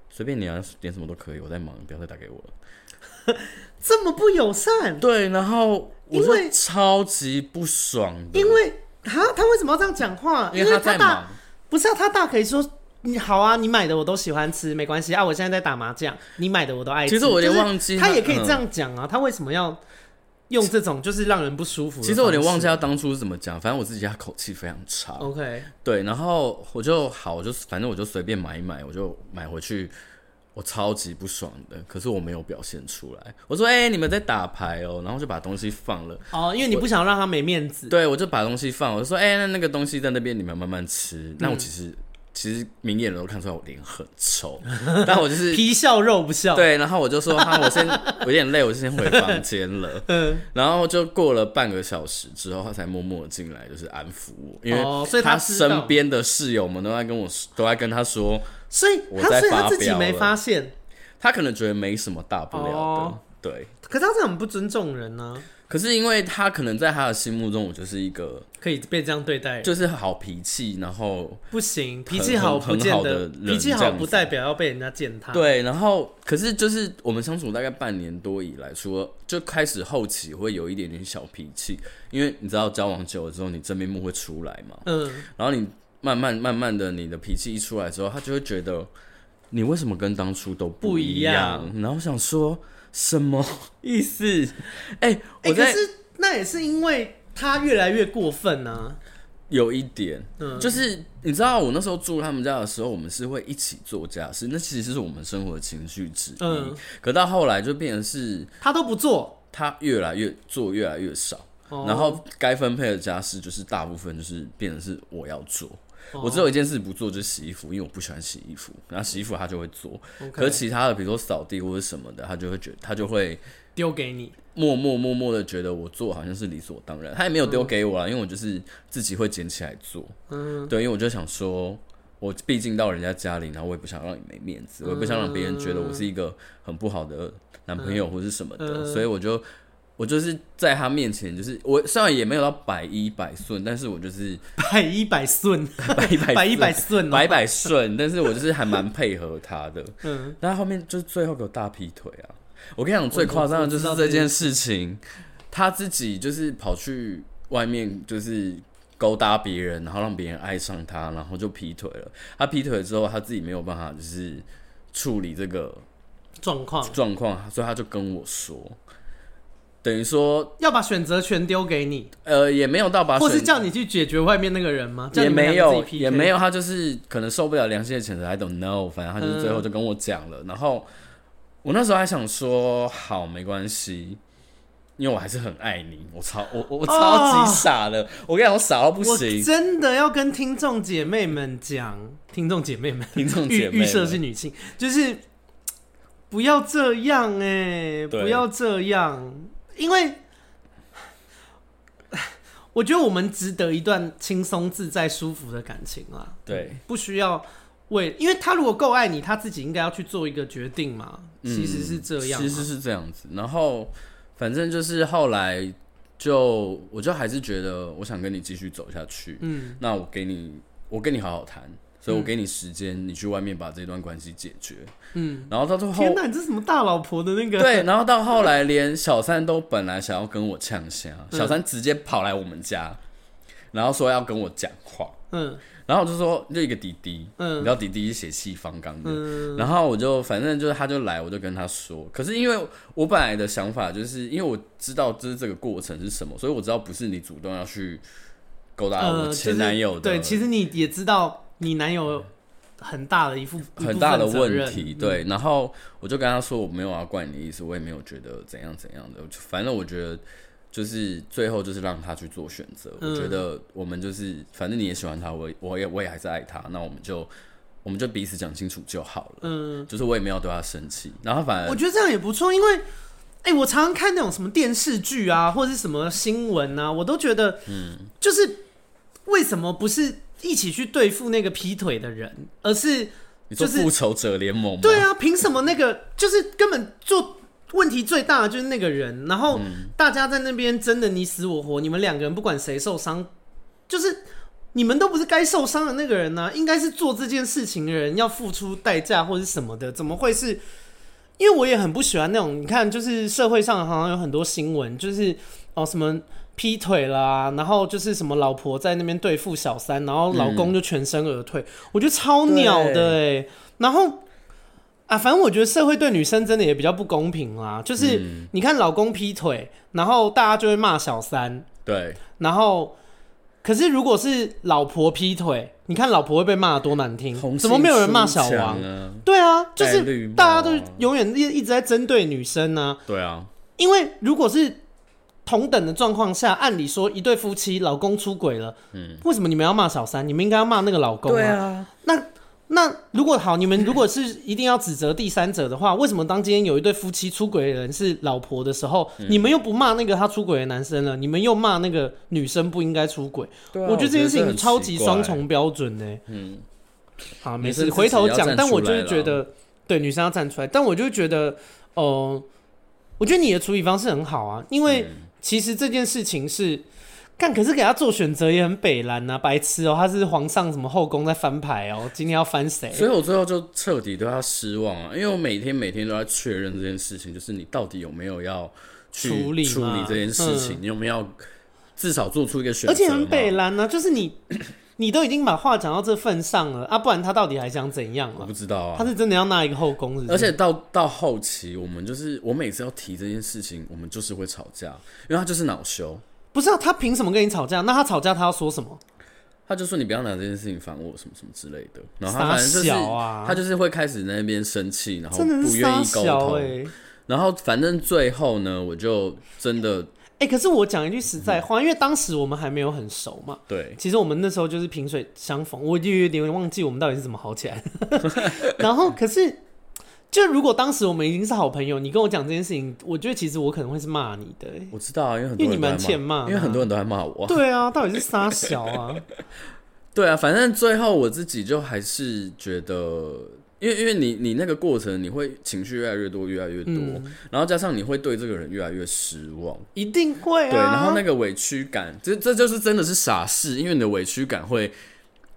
随便你啊点什么都可以，我在忙，不要再打给我了。这么不友善？对，然后因为超级不爽的，因为他他为什么要这样讲话？因为他在忙。不是啊，他大可以说你好啊，你买的我都喜欢吃，没关系啊。我现在在打麻将，你买的我都爱吃。其实我有点忘记他，他也可以这样讲啊。嗯、他为什么要用这种就是让人不舒服？其实我有点忘记他当初是怎么讲，反正我自己他口气非常差。OK，对，然后我就好，我就反正我就随便买一买，我就买回去。我超级不爽的，可是我没有表现出来。我说：“哎、欸，你们在打牌哦。”然后就把东西放了。哦，因为你不想让他没面子。对，我就把东西放。我就说：“哎、欸，那那个东西在那边，你们慢慢吃。”那我其实、嗯、其实明眼人都看出来我脸很臭，但我就是 皮笑肉不笑。对，然后我就说：“哈，我先我有点累，我就先回房间了。”嗯，然后就过了半个小时之后，他才默默进来，就是安抚我，因为他身边的室友们都在跟我都在跟他说。所以他所以他自己没发现，他可能觉得没什么大不了的，哦、对。可是他是很不尊重人呢、啊。可是因为他可能在他的心目中，我就是一个可以被这样对待，就是好脾气，然后不行，脾气好不见得脾气好不代表要被人家践踏。对，然后可是就是我们相处大概半年多以来，除了就开始后期会有一点点小脾气，因为你知道交往久了之后，你真面目会出来嘛。嗯，然后你。慢慢慢慢的，你的脾气一出来之后，他就会觉得你为什么跟当初都不一样？一样，然后我想说什么 意思？哎、欸，我在、欸、可是那也是因为他越来越过分啊。有一点，嗯，就是你知道，我那时候住他们家的时候，我们是会一起做家事，那其实是我们生活的情绪之一。嗯，可到后来就变成是他都不做，他越来越做越来越少，哦、然后该分配的家事就是大部分就是变成是我要做。哦、我只有一件事不做，就是洗衣服，因为我不喜欢洗衣服。然后洗衣服他就会做.可是其他的，比如说扫地或者什么的，他就会觉得他就会丢给你，默默默默的觉得我做好像是理所当然。他也没有丢给我啦，嗯、因为我就是自己会捡起来做。嗯，对，因为我就想说，我毕竟到人家家里，然后我也不想让你没面子，我也不想让别人觉得我是一个很不好的男朋友或是什么的，嗯、所以我就。我就是在他面前，就是我虽然也没有到百依百顺，但是我就是 百依百顺，百依百百依百顺，百百顺。但是我就是还蛮配合他的。嗯，但后面就是最后给我大劈腿啊！我跟你讲，最夸张的就是这件事情，他自己就是跑去外面就是勾搭别人，然后让别人爱上他，然后就劈腿了。他劈腿之后，他自己没有办法就是处理这个状况状况，所以他就跟我说。等于说要把选择权丢给你，呃，也没有到把，或是叫你去解决外面那个人吗？也没有，也没有，他就是可能受不了良心的谴责，I don't know，反正他就是最后就跟我讲了。嗯、然后我那时候还想说，好，没关系，因为我还是很爱你，我超我我超级傻的，哦、我跟你讲，我傻到不行，真的要跟听众姐妹们讲，听众姐妹们，听众姐妹，预设是女性，就是不要这样哎、欸，不要这样。因为我觉得我们值得一段轻松自在、舒服的感情啊。对，不需要为，因为他如果够爱你，他自己应该要去做一个决定嘛。嗯、其实是这样，其实是这样子。然后，反正就是后来就，我就还是觉得，我想跟你继续走下去。嗯，那我给你，我跟你好好谈。所以我给你时间，嗯、你去外面把这段关系解决。嗯，然后到最后，天哪，你这是什么大老婆的那个？对，然后到后来，连小三都本来想要跟我呛声，嗯、小三直接跑来我们家，然后说要跟我讲话。嗯，然后我就说就一个弟弟，嗯，你知道弟弟是血气方刚的。嗯，然后我就反正就是他就来，我就跟他说。可是因为我本来的想法就是因为我知道就是这个过程是什么，所以我知道不是你主动要去勾搭我前男友的。呃就是、对，其实你也知道。你男友很大的一副很大的问题，对，然后我就跟他说，我没有要怪你的意思，我也没有觉得怎样怎样的，反正我觉得就是最后就是让他去做选择。我觉得我们就是反正你也喜欢他，我我也我也还是爱他，那我们就我们就彼此讲清楚就好了。嗯，就是我也没有对他生气，然后反正我觉得这样也不错，因为哎，我常常看那种什么电视剧啊，或者是什么新闻啊，我都觉得，嗯，就是为什么不是？一起去对付那个劈腿的人，而是就是复仇者联盟。对啊，凭什么那个就是根本做问题最大的就是那个人，然后大家在那边争的你死我活，你们两个人不管谁受伤，就是你们都不是该受伤的那个人呢，应该是做这件事情的人要付出代价或者什么的，怎么会是？因为我也很不喜欢那种，你看，就是社会上好像有很多新闻，就是哦什么。劈腿啦，然后就是什么老婆在那边对付小三，然后老公就全身而退，嗯、我觉得超鸟的哎。对然后啊，反正我觉得社会对女生真的也比较不公平啦。就是你看老公劈腿，然后大家就会骂小三，对。然后可是如果是老婆劈腿，你看老婆会被骂得多难听，啊、怎么没有人骂小王？对啊，就是大家都永远一一直在针对女生呢、啊。对啊，因为如果是。同等的状况下，按理说一对夫妻老公出轨了，嗯，为什么你们要骂小三？你们应该要骂那个老公啊。对啊，那那如果好，你们如果是一定要指责第三者的话，为什么当今天有一对夫妻出轨的人是老婆的时候，嗯、你们又不骂那个他出轨的男生了？你们又骂那个女生不应该出轨？对啊，我觉得这件事情超级双重标准呢。嗯，好，没事，回头讲。但我就是觉得，对女生要站出来。但我就觉得，哦、呃，我觉得你的处理方式很好啊，因为。嗯其实这件事情是干，可是给他做选择也很北蓝呐，白痴哦、喔！他是皇上什么后宫在翻牌哦、喔，今天要翻谁？所以我最后就彻底对他失望啊，因为我每天每天都在确认这件事情，就是你到底有没有要去处理处理这件事情，嗯、你有没有至少做出一个选择？而且很北蓝呢，就是你。你都已经把话讲到这份上了啊，不然他到底还想怎样啊？我不知道啊，他是真的要纳一个后宫是是？而且到到后期，我们就是我每次要提这件事情，我们就是会吵架，因为他就是恼羞。不是啊，他凭什么跟你吵架？那他吵架他要说什么？他就说你不要拿这件事情烦我，什么什么之类的。然后他反正就是啊，他就是会开始在那边生气，然后不愿意沟通。欸、然后反正最后呢，我就真的。哎、欸，可是我讲一句实在话，嗯、因为当时我们还没有很熟嘛。对，其实我们那时候就是萍水相逢，我就有点忘记我们到底是怎么好起来的。然后，可是就如果当时我们已经是好朋友，你跟我讲这件事情，我觉得其实我可能会是骂你的。我知道啊，因为很多人因为你蛮欠骂，因为很多人都在骂我。对啊，到底是杀小啊？对啊，反正最后我自己就还是觉得。因为因为你你那个过程，你会情绪越来越多，越来越多，嗯、然后加上你会对这个人越来越失望，一定会啊。对，然后那个委屈感，这这就是真的是傻事，因为你的委屈感会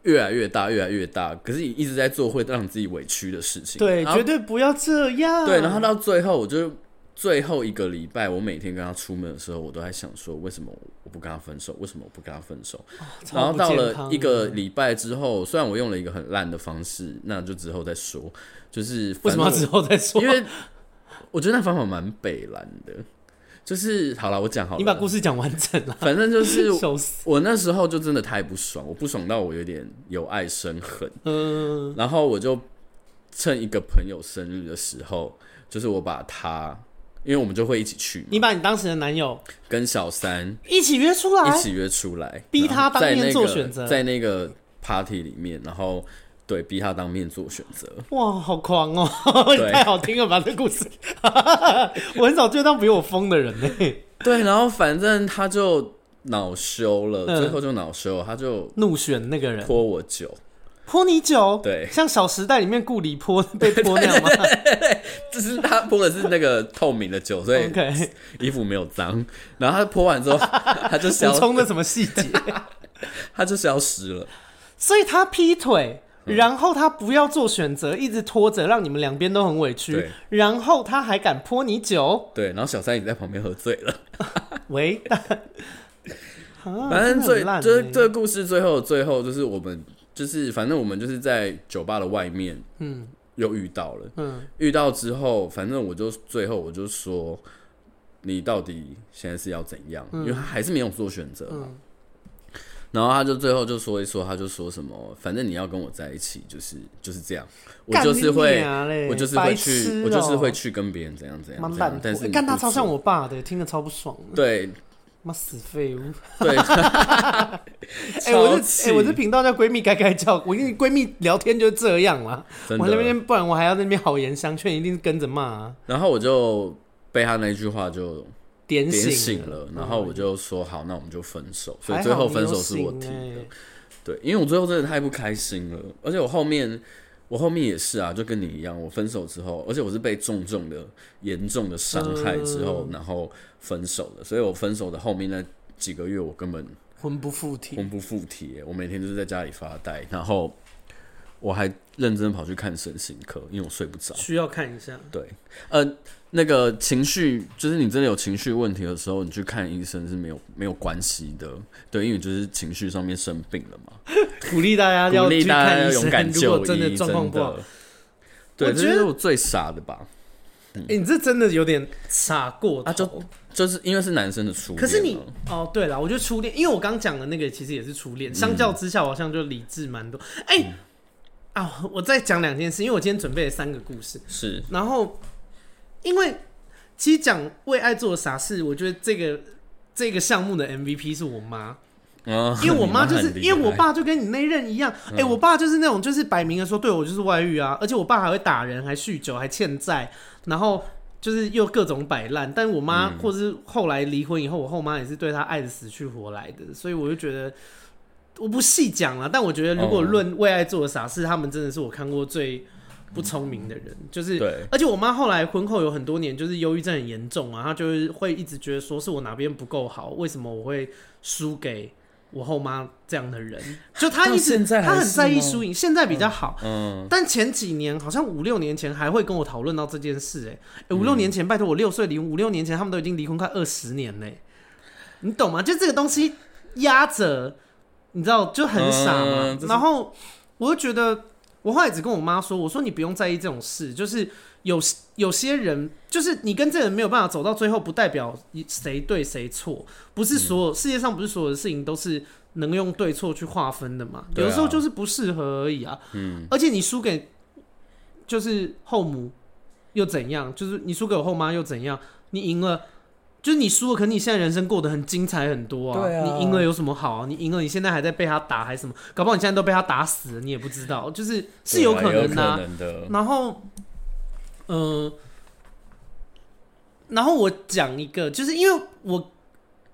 越来越大，越来越大。可是你一直在做会让你自己委屈的事情，对，绝对不要这样。对，然后到最后我就。最后一个礼拜，我每天跟他出门的时候，我都在想说，为什么我不跟他分手？为什么我不跟他分手？哦、然后到了一个礼拜之后，虽然我用了一个很烂的方式，那就之后再说。就是为什么之后再说？因为我觉得那方法蛮北蓝的。就是好了，我讲好了，你把故事讲完整了。反正就是 我那时候就真的太不爽，我不爽到我有点由爱生恨。嗯，然后我就趁一个朋友生日的时候，就是我把他。因为我们就会一起去，你把你当时的男友跟小三一起约出来，一起约出来，逼他当面做选择，在那个 party 里面，然后对，逼他当面做选择。哇，好狂哦！太好听了吧，这故事，我很少见到比我疯的人呢。对，然后反正他就恼羞了，最后就恼羞，他就怒选那个人，泼我酒。泼你酒，对，像《小时代》里面顾里泼 被泼那样吗？只是他泼的是那个透明的酒，所以 衣服没有脏。然后他泼完之后，他就补充的什么细节？他就消失了。所以他劈腿，然后他不要做选择，一直拖着，让你们两边都很委屈。然后他还敢泼你酒？对，然后小三也在旁边喝醉了。喂，反正最就是这个故事最后最后就是我们。就是反正我们就是在酒吧的外面，嗯，又遇到了，嗯，遇到之后，反正我就最后我就说，你到底现在是要怎样？嗯、因为他还是没有做选择嘛。嗯、然后他就最后就说一说，他就说什么，反正你要跟我在一起，就是就是这样，我就是会，我就是会去，喔、我就是会去跟别人怎样怎样怎样。但是你看他超像我爸的，听得超不爽。对。妈死废物！对，哎、欸，我这哎、欸，我这频道叫闺蜜该该叫，我跟你闺蜜聊天就这样啦。的我那边不然我还要在那边好言相劝，一定是跟着骂啊。然后我就被他那句话就点醒了，然后我就说好，那我们就分手。所以最后分手是我提的，欸、对，因为我最后真的太不开心了，而且我后面。我后面也是啊，就跟你一样，我分手之后，而且我是被重重的、严重的伤害之后，然后分手的。所以我分手的后面那几个月，我根本魂不附体，魂不附体。我每天就是在家里发呆，然后我还认真跑去看身心科，因为我睡不着，需要看一下。对，呃。那个情绪，就是你真的有情绪问题的时候，你去看医生是没有没有关系的，对，因为就是情绪上面生病了嘛。鼓励大家要去看医生，勇敢就医，真的状况不好。对，这是我最傻的吧？哎、嗯欸，你这真的有点傻过头。啊、就就是因为是男生的初恋。可是你哦，对了，我觉得初恋，因为我刚讲的那个其实也是初恋，嗯、相较之下，我好像就理智蛮多。哎、欸，啊、嗯哦，我再讲两件事，因为我今天准备了三个故事，是，然后。因为其实讲为爱做傻事，我觉得这个这个项目的 MVP 是我妈，哦、因为我妈就是因为我爸就跟你那任一样，哎、欸，我爸就是那种就是摆明了说对我就是外遇啊，而且我爸还会打人，还酗酒，还欠债，然后就是又各种摆烂。但我妈或者是后来离婚以后，我后妈也是对他爱的死去活来的，所以我就觉得我不细讲了，但我觉得如果论为爱做的傻事，他们真的是我看过最。不聪明的人，就是，而且我妈后来婚后有很多年，就是忧郁症很严重啊，她就是会一直觉得说是我哪边不够好，为什么我会输给我后妈这样的人？就她一直她很在意输赢，现在比较好，嗯，但前几年好像五六年前还会跟我讨论到这件事、欸，哎、欸，五六年前，拜托我六岁离，五六年前他们都已经离婚快二十年嘞、欸，你懂吗？就这个东西压着，你知道就很傻嘛，嗯、然后我就觉得。我后来只跟我妈说：“我说你不用在意这种事，就是有有些人，就是你跟这个人没有办法走到最后，不代表谁对谁错，不是所有、嗯、世界上不是所有的事情都是能用对错去划分的嘛？有的时候就是不适合而已啊。嗯，而且你输给就是后母又怎样？就是你输给我后妈又怎样？你赢了就是你输了，可是你现在人生过得很精彩很多啊。对啊，你赢了有什么好啊？你赢了，你现在还在被他打还是什么？搞不好你现在都被他打死了，你也不知道，就是是有可能的、啊。的然后，嗯、呃，然后我讲一个，就是因为我。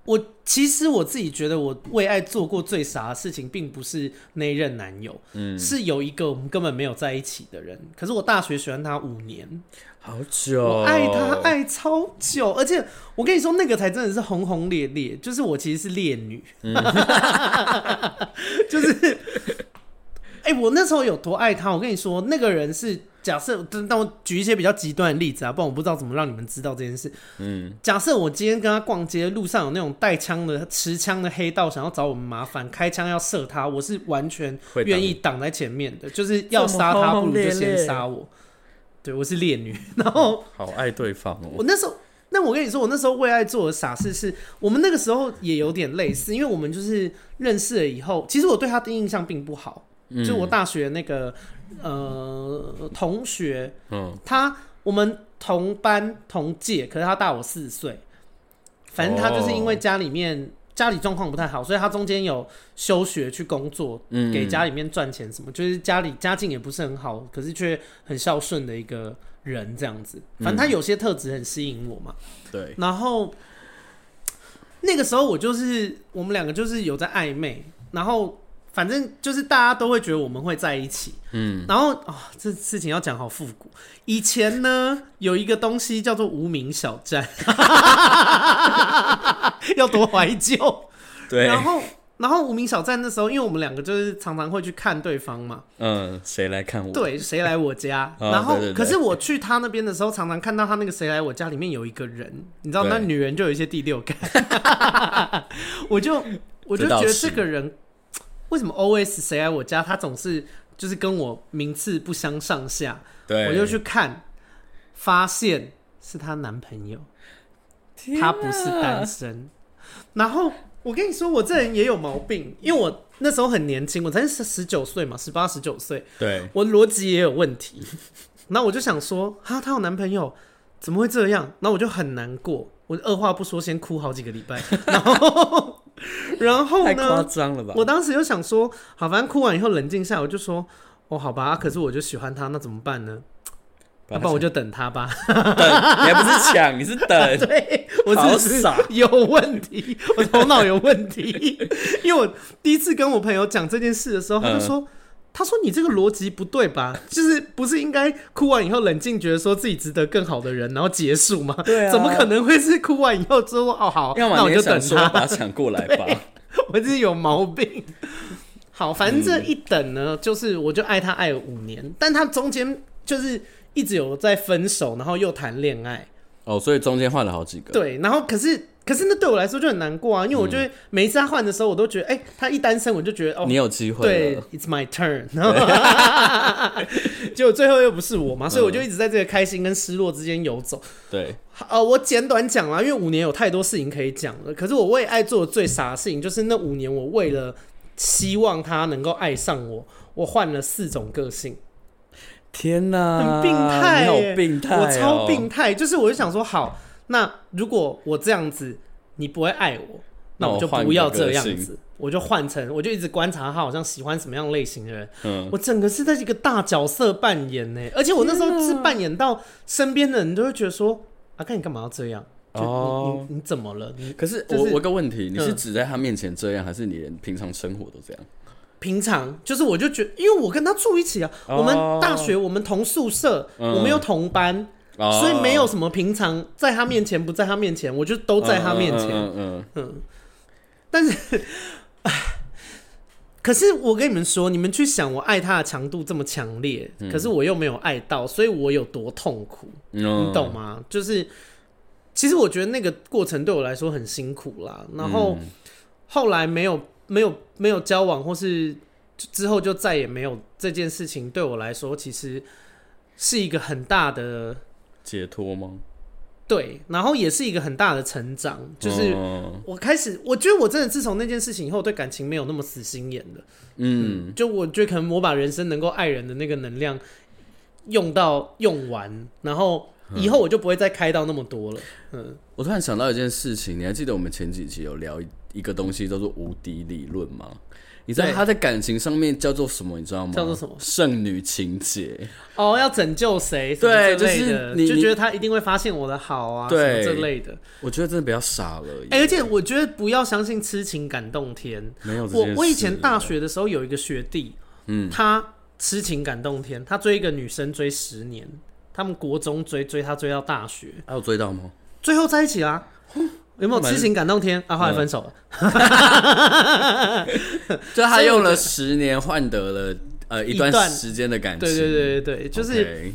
我其实我自己觉得，我为爱做过最傻的事情，并不是那一任男友，嗯，是有一个我们根本没有在一起的人。可是我大学喜欢他五年，好久，我爱他爱超久，而且我跟你说，那个才真的是轰轰烈烈。就是我其实是烈女，嗯、就是，哎、欸，我那时候有多爱他，我跟你说，那个人是。假设，但我举一些比较极端的例子啊，不然我不知道怎么让你们知道这件事。嗯，假设我今天跟他逛街，路上有那种带枪的、持枪的黑道想要找我们麻烦，开枪要射他，我是完全愿意挡在前面的，就是要杀他，不如就先杀我。对，我是烈女，然后好爱对方哦。我那时候，那我跟你说，我那时候为爱做的傻事是，我们那个时候也有点类似，因为我们就是认识了以后，其实我对他的印象并不好，嗯、就我大学那个。呃，同学，嗯，他我们同班同届，可是他大我四岁。反正他就是因为家里面、哦、家里状况不太好，所以他中间有休学去工作，嗯，给家里面赚钱什么，就是家里家境也不是很好，可是却很孝顺的一个人这样子。反正他有些特质很吸引我嘛，对、嗯。然后那个时候我就是我们两个就是有在暧昧，然后。反正就是大家都会觉得我们会在一起，嗯，然后啊、哦，这事情要讲好复古。以前呢，有一个东西叫做无名小站，要多怀旧。对，然后，然后无名小站那时候，因为我们两个就是常常会去看对方嘛，嗯，谁来看我？对，谁来我家？然后，可是我去他那边的时候，常常看到他那个谁来我家里面有一个人，你知道，那女人就有一些第六感，我就我就觉得这个人。为什么 OS 谁来我家？他总是就是跟我名次不相上下。对，我就去看，发现是她男朋友，他不是单身。然后我跟你说，我这人也有毛病，因为我那时候很年轻，我才十十九岁嘛，十八十九岁。对，我逻辑也有问题。然后我就想说，哈，她有男朋友，怎么会这样？那我就很难过，我二话不说，先哭好几个礼拜。然后。然后呢？太夸张了吧！我当时就想说，好，反正哭完以后冷静下来，我就说，哦，好吧，啊、可是我就喜欢他，那怎么办呢？要不然我就等他吧。等，你还不是抢，你是等。我是是傻，有问题，我头脑有问题。因为我第一次跟我朋友讲这件事的时候，他就说。嗯他说：“你这个逻辑不对吧？就是不是应该哭完以后冷静，觉得说自己值得更好的人，然后结束吗？对啊，怎么可能会是哭完以后之后哦好，那我就等他把他抢过来吧。我这是有毛病。好，反正这一等呢，嗯、就是我就爱他爱了五年，但他中间就是一直有在分手，然后又谈恋爱。哦，所以中间换了好几个。对，然后可是。”可是那对我来说就很难过啊，因为我觉得每一次他换的时候，我都觉得，哎、欸，他一单身，我就觉得哦，你有机会，对，It's my turn，结果 最后又不是我嘛，所以我就一直在这个开心跟失落之间游走。对，呃，我简短讲啦，因为五年有太多事情可以讲了。可是我为爱做的最傻的事情，就是那五年我为了希望他能够爱上我，我换了四种个性。天哪，很病态，好病态、喔，我超病态。就是我就想说，好。那如果我这样子，你不会爱我，那我就不要这样子，我，我就换成，我就一直观察他好像喜欢什么样类型的人。嗯，我整个是在一个大角色扮演呢，而且我那时候是扮演到身边的人都会觉得说，阿干你干嘛要这样？哦，你你怎么了？你可是我我有个问题，你是只在他面前这样，还是你连平常生活都这样？平常就是我就觉得，因为我跟他住一起啊，我们大学我们同宿舍，我们又同班。所以没有什么平常在他面前不在他面前，我就都在他面前。嗯嗯嗯。但是，可是我跟你们说，你们去想，我爱他的强度这么强烈，可是我又没有爱到，所以我有多痛苦，你懂吗？就是，其实我觉得那个过程对我来说很辛苦啦。然后后来没有没有没有交往，或是之后就再也没有这件事情，对我来说其实是一个很大的。解脱吗？对，然后也是一个很大的成长，就是我开始，我觉得我真的自从那件事情以后，对感情没有那么死心眼了。嗯，就我觉得可能我把人生能够爱人的那个能量用到用完，然后以后我就不会再开到那么多了。嗯，我突然想到一件事情，你还记得我们前几期有聊一个东西叫做无敌理论吗？你知道他在感情上面叫做什么？你知道吗？叫做什么？圣女情节。哦，要拯救谁？对，就是你就觉得他一定会发现我的好啊，对，这类的。我觉得真的比较傻了。哎，而且我觉得不要相信痴情感动天。没有，我我以前大学的时候有一个学弟，嗯，他痴情感动天，他追一个女生追十年，他们国中追追他追到大学，还有追到吗？最后在一起啦。有没有痴情感动天啊？后来分手了，就他用了十年换得了呃一段时间的感情。对对对对对，就是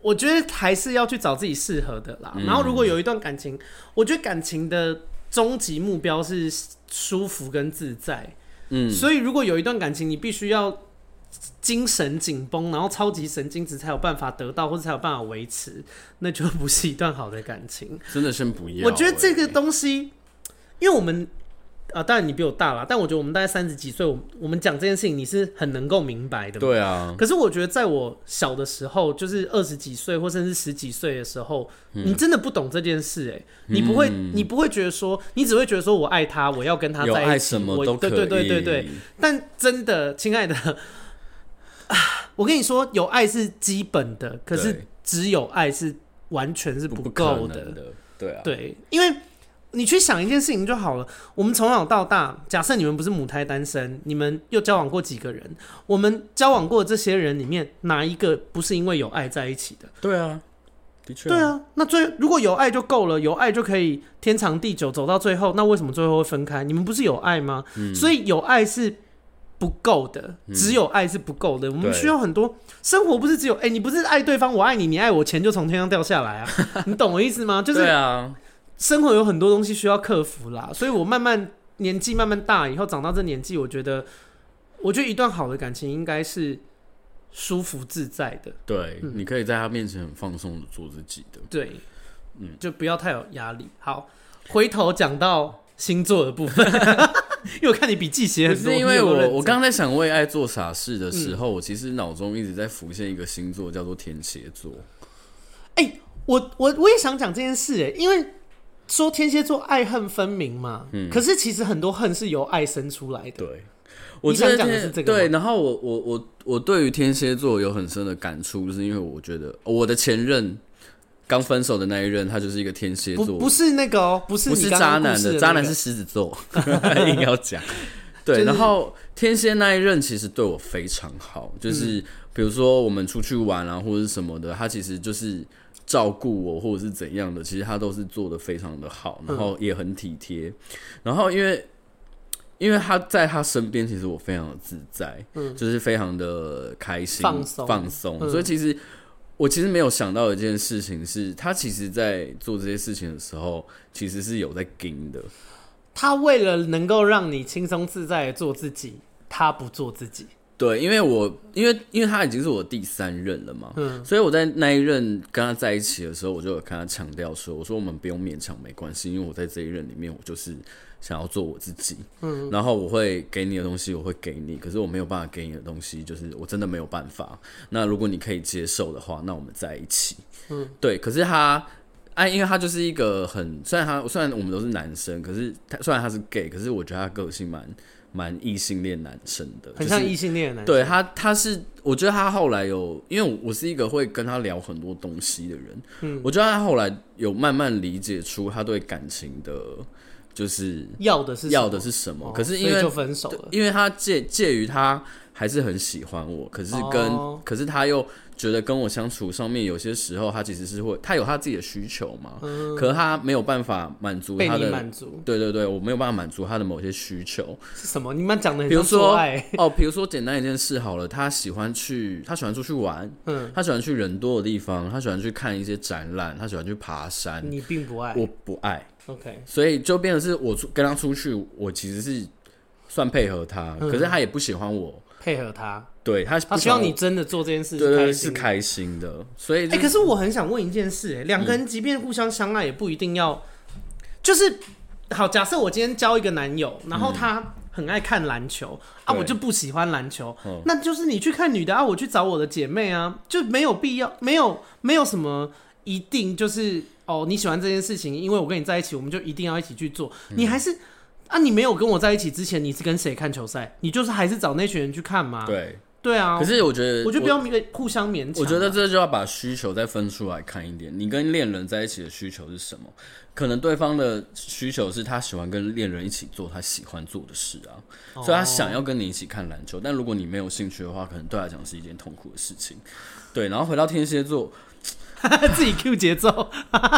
我觉得还是要去找自己适合的啦。然后如果有一段感情，我觉得感情的终极目标是舒服跟自在。嗯，所以如果有一段感情，你必须要。精神紧绷，然后超级神经质才有办法得到，或者才有办法维持，那就不是一段好的感情。真的先不要。我觉得这个东西，因为我们啊，当然你比我大啦，但我觉得我们大概三十几岁，我我们讲这件事情，你是很能够明白的。对啊。可是我觉得在我小的时候，就是二十几岁或甚至十几岁的时候，嗯、你真的不懂这件事、欸，哎，你不会，嗯、你不会觉得说，你只会觉得说我爱他，我要跟他在一起，爱什么都可以。对对对对对。但真的，亲爱的。我跟你说，有爱是基本的，可是只有爱是完全是不够的。的。对啊，对，因为你去想一件事情就好了。我们从小到大，假设你们不是母胎单身，你们又交往过几个人？我们交往过的这些人里面，哪一个不是因为有爱在一起的？对啊，的确。对啊，那最如果有爱就够了，有爱就可以天长地久走到最后。那为什么最后会分开？你们不是有爱吗？嗯，所以有爱是。不够的，只有爱是不够的。嗯、我们需要很多生活，不是只有哎、欸，你不是爱对方，我爱你，你爱我，钱就从天上掉下来啊！你懂我意思吗？就是啊，生活有很多东西需要克服啦。所以我慢慢年纪慢慢大以后，长到这年纪，我觉得，我觉得一段好的感情应该是舒服自在的。对，嗯、你可以在他面前很放松的做自己的。对，嗯，就不要太有压力。好，回头讲到星座的部分。因为我看你笔记写很多，是因为我我刚刚在想为爱做傻事的时候，嗯、我其实脑中一直在浮现一个星座，叫做天蝎座。哎、欸，我我我也想讲这件事，哎，因为说天蝎座爱恨分明嘛，嗯，可是其实很多恨是由爱生出来的。对，我想讲的是这个。对，然后我我我我对于天蝎座有很深的感触，就是因为我觉得我的前任。刚分手的那一任，他就是一个天蝎座，不是那个哦，不是不是渣男的，渣男是狮子座，硬要讲。对，然后天蝎那一任其实对我非常好，就是比如说我们出去玩啊，或者是什么的，他其实就是照顾我，或者是怎样的，其实他都是做的非常的好，然后也很体贴。然后因为因为他在他身边，其实我非常的自在，嗯，就是非常的开心放松。放松，所以其实。我其实没有想到一件事情是，他其实，在做这些事情的时候，其实是有在跟的。他为了能够让你轻松自在的做自己，他不做自己。对，因为我因为因为他已经是我第三任了嘛，嗯，所以我在那一任跟他在一起的时候，我就有跟他强调说，我说我们不用勉强，没关系，因为我在这一任里面，我就是。想要做我自己，嗯，然后我会给你的东西，我会给你，可是我没有办法给你的东西，就是我真的没有办法。那如果你可以接受的话，那我们在一起，嗯，对。可是他，哎，因为他就是一个很，虽然他虽然我们都是男生，可是他虽然他是 gay，可是我觉得他个性蛮蛮异性恋男生的，很像异性恋男生。对他，他是我觉得他后来有，因为我是一个会跟他聊很多东西的人，嗯，我觉得他后来有慢慢理解出他对感情的。就是要的是要的是什么？可是因为就分手了，因为他介介于他还是很喜欢我，可是跟可是他又觉得跟我相处上面有些时候他其实是会他有他自己的需求嘛，可是他没有办法满足他的满足，对对对，我没有办法满足他的某些需求。是什么？你们讲的，比如说哦，比如说简单一件事好了，他喜欢去他喜欢出去玩，嗯，他喜欢去人多的地方，他喜欢去看一些展览，他喜欢去爬山，你并不爱，我不爱。OK，所以就变成是我出跟他出去，我其实是算配合他，嗯、可是他也不喜欢我配合他，对他，他希望你真的做这件事，对，对，对，是开心的。所以，哎、欸，可是我很想问一件事，哎，两个人即便互相相爱，也不一定要，嗯、就是好。假设我今天交一个男友，然后他很爱看篮球、嗯、啊，我就不喜欢篮球，那就是你去看女的啊，我去找我的姐妹啊，就没有必要，没有没有什么。一定就是哦，你喜欢这件事情，因为我跟你在一起，我们就一定要一起去做。嗯、你还是啊，你没有跟我在一起之前，你是跟谁看球赛？你就是还是找那群人去看吗？对。对啊，可是我觉得，我觉得不要互相勉强。我觉得这就要把需求再分出来看一点。你跟恋人在一起的需求是什么？可能对方的需求是他喜欢跟恋人一起做他喜欢做的事啊，哦、所以他想要跟你一起看篮球。但如果你没有兴趣的话，可能对他来讲是一件痛苦的事情。对，然后回到天蝎座，自己 Q 节奏。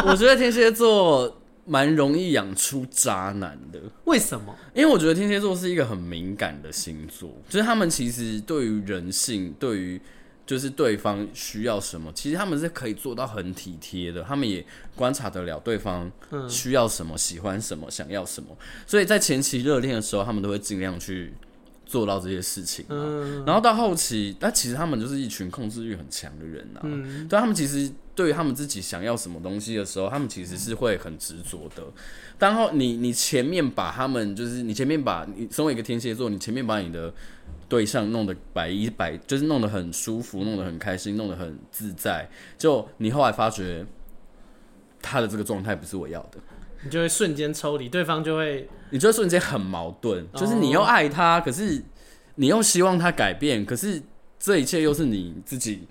我觉得天蝎座。蛮容易养出渣男的，为什么？因为我觉得天蝎座是一个很敏感的星座，就是他们其实对于人性，对于就是对方需要什么，其实他们是可以做到很体贴的。他们也观察得了对方需要什么、喜欢什么、想要什么，所以在前期热恋的时候，他们都会尽量去做到这些事情。然后到后期，但其实他们就是一群控制欲很强的人啊。嗯，对他们其实。对于他们自己想要什么东西的时候，他们其实是会很执着的。然后你你前面把他们，就是你前面把你身为一个天蝎座，你前面把你的对象弄得百依百，就是弄得很舒服，弄得很开心，弄得很自在。就你后来发觉他的这个状态不是我要的，你就会瞬间抽离，对方就会，你就会瞬间很矛盾，就是你又爱他，可是你又希望他改变，可是这一切又是你自己。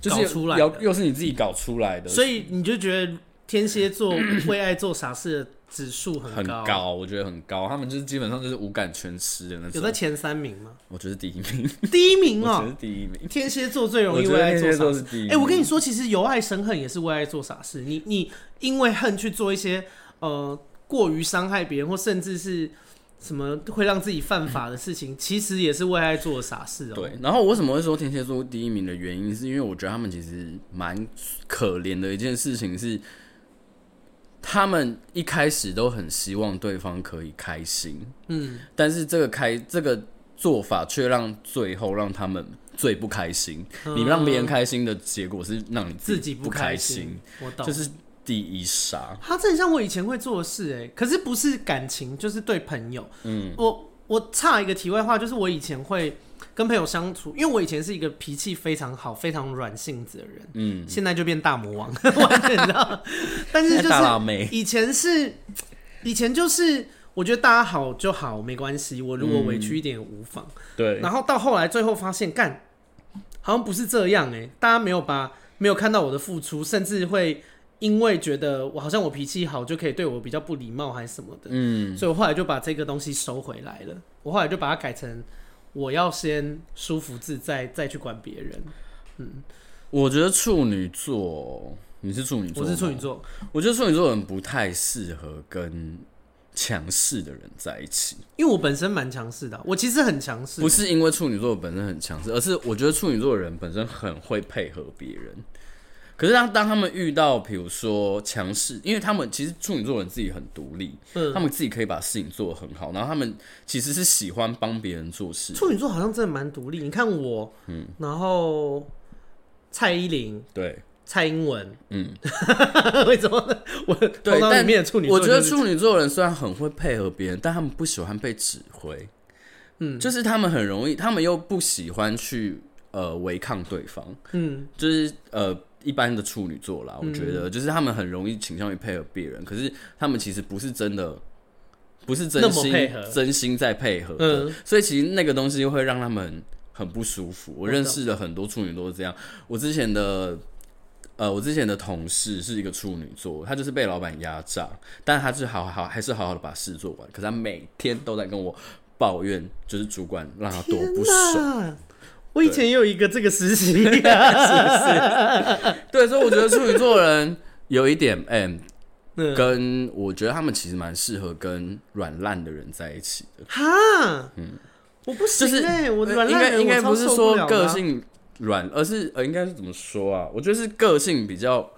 就是出来，又是你自己搞出来的，所以你就觉得天蝎座为爱做傻事的指数很高，很高，我觉得很高。他们就是基本上就是五感全失的那种。有在前三名吗？我觉得第一名，第一名哦，我觉得第一名。天蝎座最容易为爱做傻事。哎、欸，我跟你说，其实由爱生恨也是为爱做傻事。你你因为恨去做一些呃过于伤害别人，或甚至是。什么会让自己犯法的事情，其实也是为爱做的傻事哦。对，然后我为什么会说天蝎座第一名的原因，是因为我觉得他们其实蛮可怜的一件事情是，他们一开始都很希望对方可以开心，嗯，但是这个开这个做法却让最后让他们最不开心。你让别人开心的结果是让你自己不开心，我懂，就是。第一杀，他这很像我以前会做的事哎，可是不是感情，就是对朋友。嗯，我我差一个题外话，就是我以前会跟朋友相处，因为我以前是一个脾气非常好、非常软性子的人。嗯，现在就变大魔王，完全知道。但是就是 以前是，以前就是我觉得大家好就好，没关系。我如果委屈一点也无妨。对。然后到后来最后发现，干好像不是这样哎，大家没有把没有看到我的付出，甚至会。因为觉得我好像我脾气好就可以对我比较不礼貌还是什么的，嗯，所以我后来就把这个东西收回来了。我后来就把它改成我要先舒服自在再去管别人。嗯，我觉得处女座，你是处女座，我是处女座，我觉得处女座人不太适合跟强势的人在一起，因为我本身蛮强势的，我其实很强势，不是因为处女座本身很强势，而是我觉得处女座的人本身很会配合别人。可是当当他们遇到，比如说强势，因为他们其实处女座人自己很独立，嗯，他们自己可以把事情做得很好，然后他们其实是喜欢帮别人做事。处女座好像真的蛮独立，你看我，嗯，然后蔡依林，对，蔡英文，嗯，为什么呢？我对，但处女座我觉得处女座人虽然很会配合别人，但他们不喜欢被指挥，嗯，就是他们很容易，他们又不喜欢去呃违抗对方，嗯，就是呃。一般的处女座啦，我觉得就是他们很容易倾向于配合别人，嗯，可是他们其实不是真的，不是真心真心在配合的，嗯，所以其实那个东西会让他们很不舒服。我认识的很多处女座是这样，我之前的呃，我之前的同事是一个处女座，他就是被老板压榨，但他是好好还是好好的把事做完，可是他每天都在跟我抱怨，就是主管让他多不爽。我以前也有一个这个实习，是不是？对，所以我觉得处女座人有一点 M，跟我觉得他们其实蛮适合跟软烂的人在一起的。哈，嗯，我不行就是，我软烂人应该不是说个性软，而是呃，应该是怎么说啊？我觉得是个性比较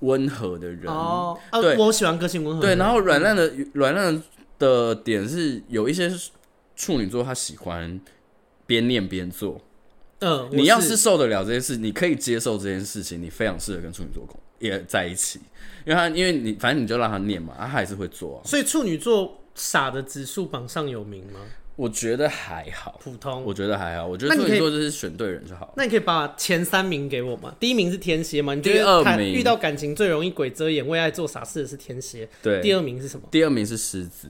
温和的人哦。对，我喜欢个性温和。对，然后软烂的软烂的点是有一些处女座他喜欢边念边做。嗯，你要是受得了这件事，你可以接受这件事情，你非常适合跟处女座也在一起，因为他，因为你反正你就让他念嘛，他还是会做啊。所以处女座傻的指数榜上有名吗？我觉得还好，普通。我觉得还好，我觉得处女座就是选对人就好。那你可以把前三名给我吗？第一名是天蝎吗？你觉得他遇到感情最容易鬼遮眼、为爱做傻事的是天蝎。对，第二名是什么？第二名是狮子。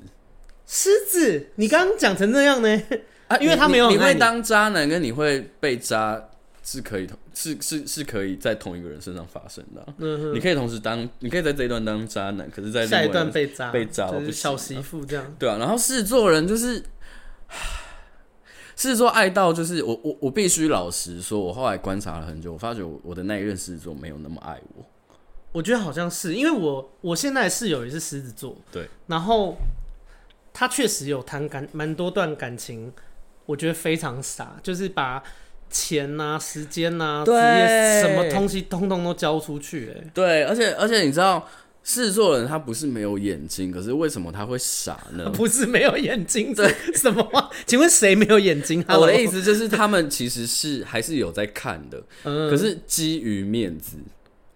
狮子，你刚刚讲成这样呢？啊，因为他没有你，你会当渣男，跟你会被渣是可以同是是是可以在同一个人身上发生的、啊。嗯哼，你可以同时当，你可以在这一段当渣男，可是在下一段被渣被渣，就是小媳妇这样。对啊，然后狮子座人就是。狮子座爱到就是我我我必须老实说，我后来观察了很久，我发觉我我的那一任狮子座没有那么爱我。我觉得好像是因为我我现在的室友也是狮子座，对，然后他确实有谈感蛮多段感情，我觉得非常傻，就是把钱呐、啊、时间呐、啊、职业什么东西通通都交出去，哎，对，而且而且你知道。狮子座人他不是没有眼睛，可是为什么他会傻呢？不是没有眼睛，对什么话？请问谁没有眼睛？我的意思就是他们其实是还是有在看的，嗯、可是基于面子，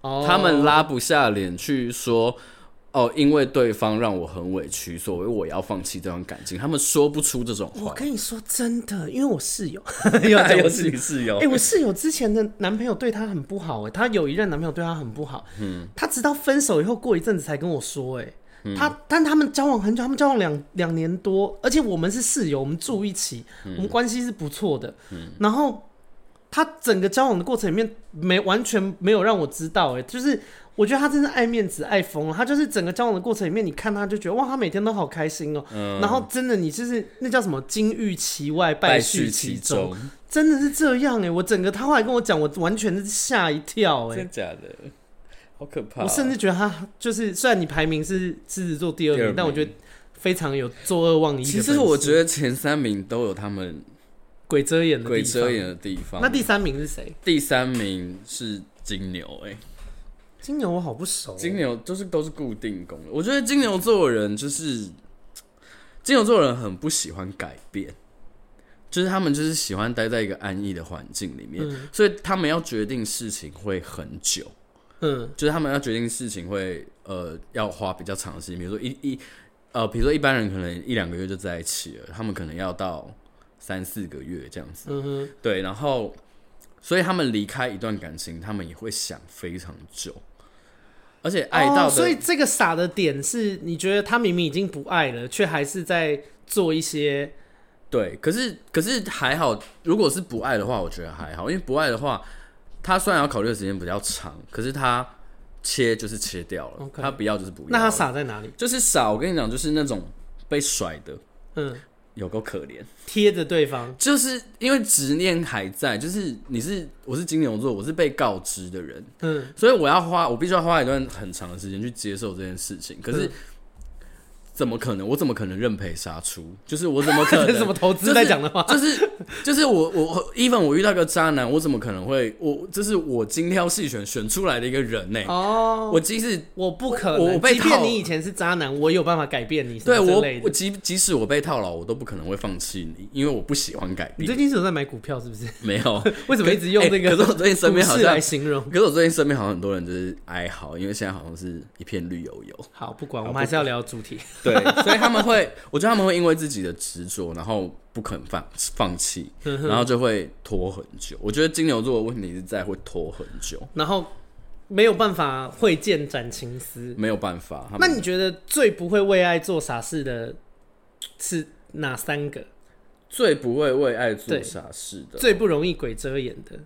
哦、他们拉不下脸去说。哦，因为对方让我很委屈，所以我要放弃这段感情。他们说不出这种话。我跟你说真的，因为我室友，又又是你室友。哎、欸，我室友之前的男朋友对她很不好，哎，她有一任男朋友对她很不好。嗯，她直到分手以后，过一阵子才跟我说，哎，她但他们交往很久，他们交往两两年多，而且我们是室友，我们住一起，嗯、我们关系是不错的。嗯，然后他整个交往的过程里面，没完全没有让我知道，哎，就是。我觉得他真是爱面子爱疯了，他就是整个交往的过程里面，你看他就觉得哇，他每天都好开心哦、喔。嗯、然后真的，你就是那叫什么“金玉其外，败絮其中”，真的是这样哎、欸！我整个他后来跟我讲，我完全是吓一跳哎、欸，真的假的？好可怕、喔！我甚至觉得他就是，虽然你排名是狮子座第二名，二名但我觉得非常有作恶忘义。其实我觉得前三名都有他们鬼遮眼的鬼遮眼的地方。那第三名是谁？第三名是金牛哎、欸。金牛我好不熟，金牛就是都是固定宫的。我觉得金牛座的人就是金牛座的人很不喜欢改变，就是他们就是喜欢待在一个安逸的环境里面，嗯、所以他们要决定事情会很久。嗯，就是他们要决定事情会呃要花比较长的时间，比如说一一呃，比如说一般人可能一两个月就在一起了，他们可能要到三四个月这样子。嗯哼，对，然后所以他们离开一段感情，他们也会想非常久。而且爱到、哦，所以这个傻的点是，你觉得他明明已经不爱了，却还是在做一些。对，可是可是还好，如果是不爱的话，我觉得还好，因为不爱的话，他虽然要考虑的时间比较长，可是他切就是切掉了.他不要就是不要。那他傻在哪里？就是傻，我跟你讲，就是那种被甩的，嗯。有够可怜，贴着对方，就是因为执念还在。就是你是，我是金牛座，我是被告知的人，嗯，所以我要花，我必须要花一段很长的时间去接受这件事情。可是。嗯怎么可能？我怎么可能认赔杀出？就是我怎么可能？什么投资在讲的话？就是就是我我 even 我遇到个渣男，我怎么可能会我这是我精挑细选选出来的一个人呢？哦，我即使我不可能，我被即便你以前是渣男，我有办法改变你。对我，我即即使我被套牢，我都不可能会放弃你，因为我不喜欢改变。你最近是有在买股票是不是？没有，为什么一直用这个？可是我最近身边好像来形容，可是我最近身边好像很多人就是哀嚎，因为现在好像是一片绿油油。好，不管我们还是要聊主题。对，所以他们。会，我觉得他们会因为自己的执着，然后不肯放放弃，然后就会拖很久。我觉得金牛座的问题是在会拖很久，然后没有办法会见斩情丝，没有办法。那你觉得最不会为爱做傻事的是哪三个？最不会为爱做傻事的，最不容易鬼遮眼的，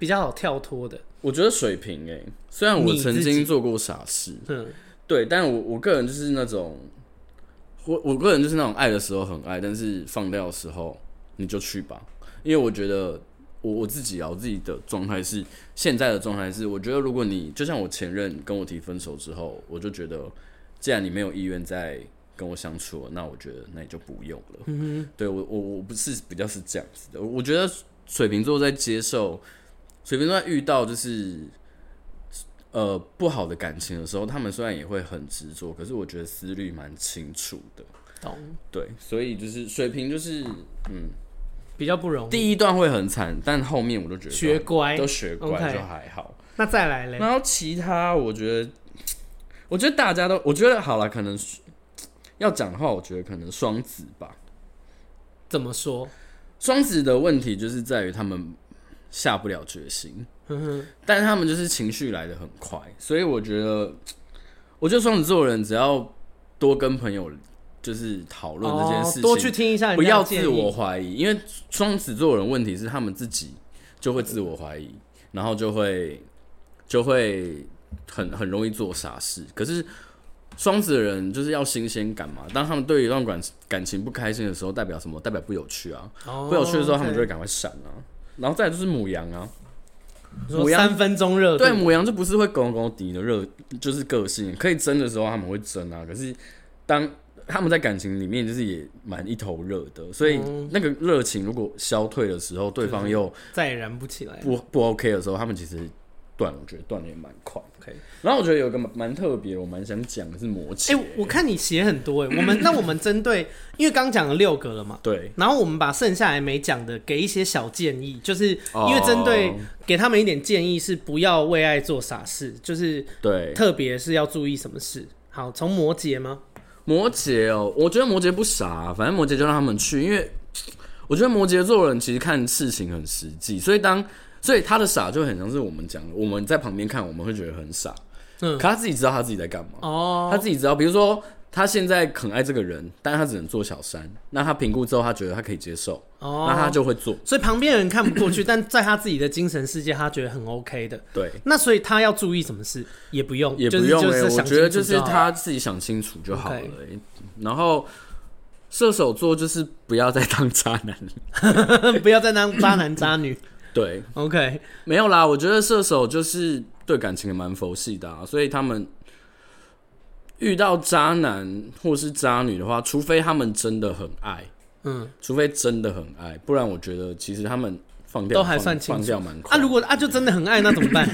比较好跳脱的。我觉得水瓶诶、欸，虽然我曾经做过傻事，嗯，对，但我我个人就是那种。我我个人就是那种爱的时候很爱，但是放掉的时候你就去吧，因为我觉得我我自己啊，我自己的状态是现在的状态是，我觉得如果你就像我前任跟我提分手之后，我就觉得既然你没有意愿再跟我相处了，那我觉得那你就不用了。嗯哼，对我我我不是比较是这样子的，我觉得水瓶座在接受，水瓶座在遇到就是。呃，不好的感情的时候，他们虽然也会很执着，可是我觉得思虑蛮清楚的。懂，对，所以就是水平，就是嗯，比较不容易。第一段会很惨，但后面我都觉得学乖，都学乖就还好。Okay. 那再来嘞？然后其他，我觉得，我觉得大家都，我觉得好了，可能要讲的话，我觉得可能双子吧。怎么说？双子的问题就是在于他们下不了决心，但是他们就是情绪来的很快，所以我觉得，我觉得双子座人只要多跟朋友就是讨论这件事情，多去听一下，不要自我怀疑，因为双子座人问题是他们自己就会自我怀疑，然后就会就会很很容易做傻事，可是。双子的人就是要新鲜感嘛。当他们对一段感感情不开心的时候，代表什么？代表不有趣啊。Oh, 不有趣的时候，他们就会赶快闪啊。然后再来就是母羊啊，母羊三分钟热度。对，母羊就不是会狗狗底的热，就是个性可以争的时候他们会争啊。可是当他们在感情里面就是也蛮一头热的，所以那个热情如果消退的时候，对方又再也燃不起来，不不 OK 的时候，他们其实。断，我觉得断的也蛮快。OK，然后我觉得有个蛮特别，我蛮想讲的是摩羯。哎、欸，我看你写很多哎，我们 那我们针对，因为刚讲了六个了嘛，对。然后我们把剩下来没讲的给一些小建议，就是因为针对给他们一点建议，是不要为爱做傻事，就是对，特别是要注意什么事。好，从摩羯吗？摩羯哦，我觉得摩羯不傻，反正摩羯就让他们去，因为我觉得摩羯座人其实看事情很实际，所以当。所以他的傻就很像是我们讲的，我们在旁边看，我们会觉得很傻。嗯，可他自己知道他自己在干嘛。哦，他自己知道，比如说他现在很爱这个人，但是他只能做小三。那他评估之后，他觉得他可以接受，哦，那他就会做。所以旁边人看不过去，但在他自己的精神世界，他觉得很 OK 的。对。那所以他要注意什么事？也不用，也不用。就是我觉得就是他自己想清楚就好了。Okay. 然后射手座就是不要再当渣男，不要再当渣男渣女。对，OK，没有啦。我觉得射手就是对感情也蛮佛系的啊，所以他们遇到渣男或是渣女的话，除非他们真的很爱，嗯，除非真的很爱，不然我觉得其实他们放掉都还算放掉蛮快。啊，如果啊就真的很爱，那怎么办？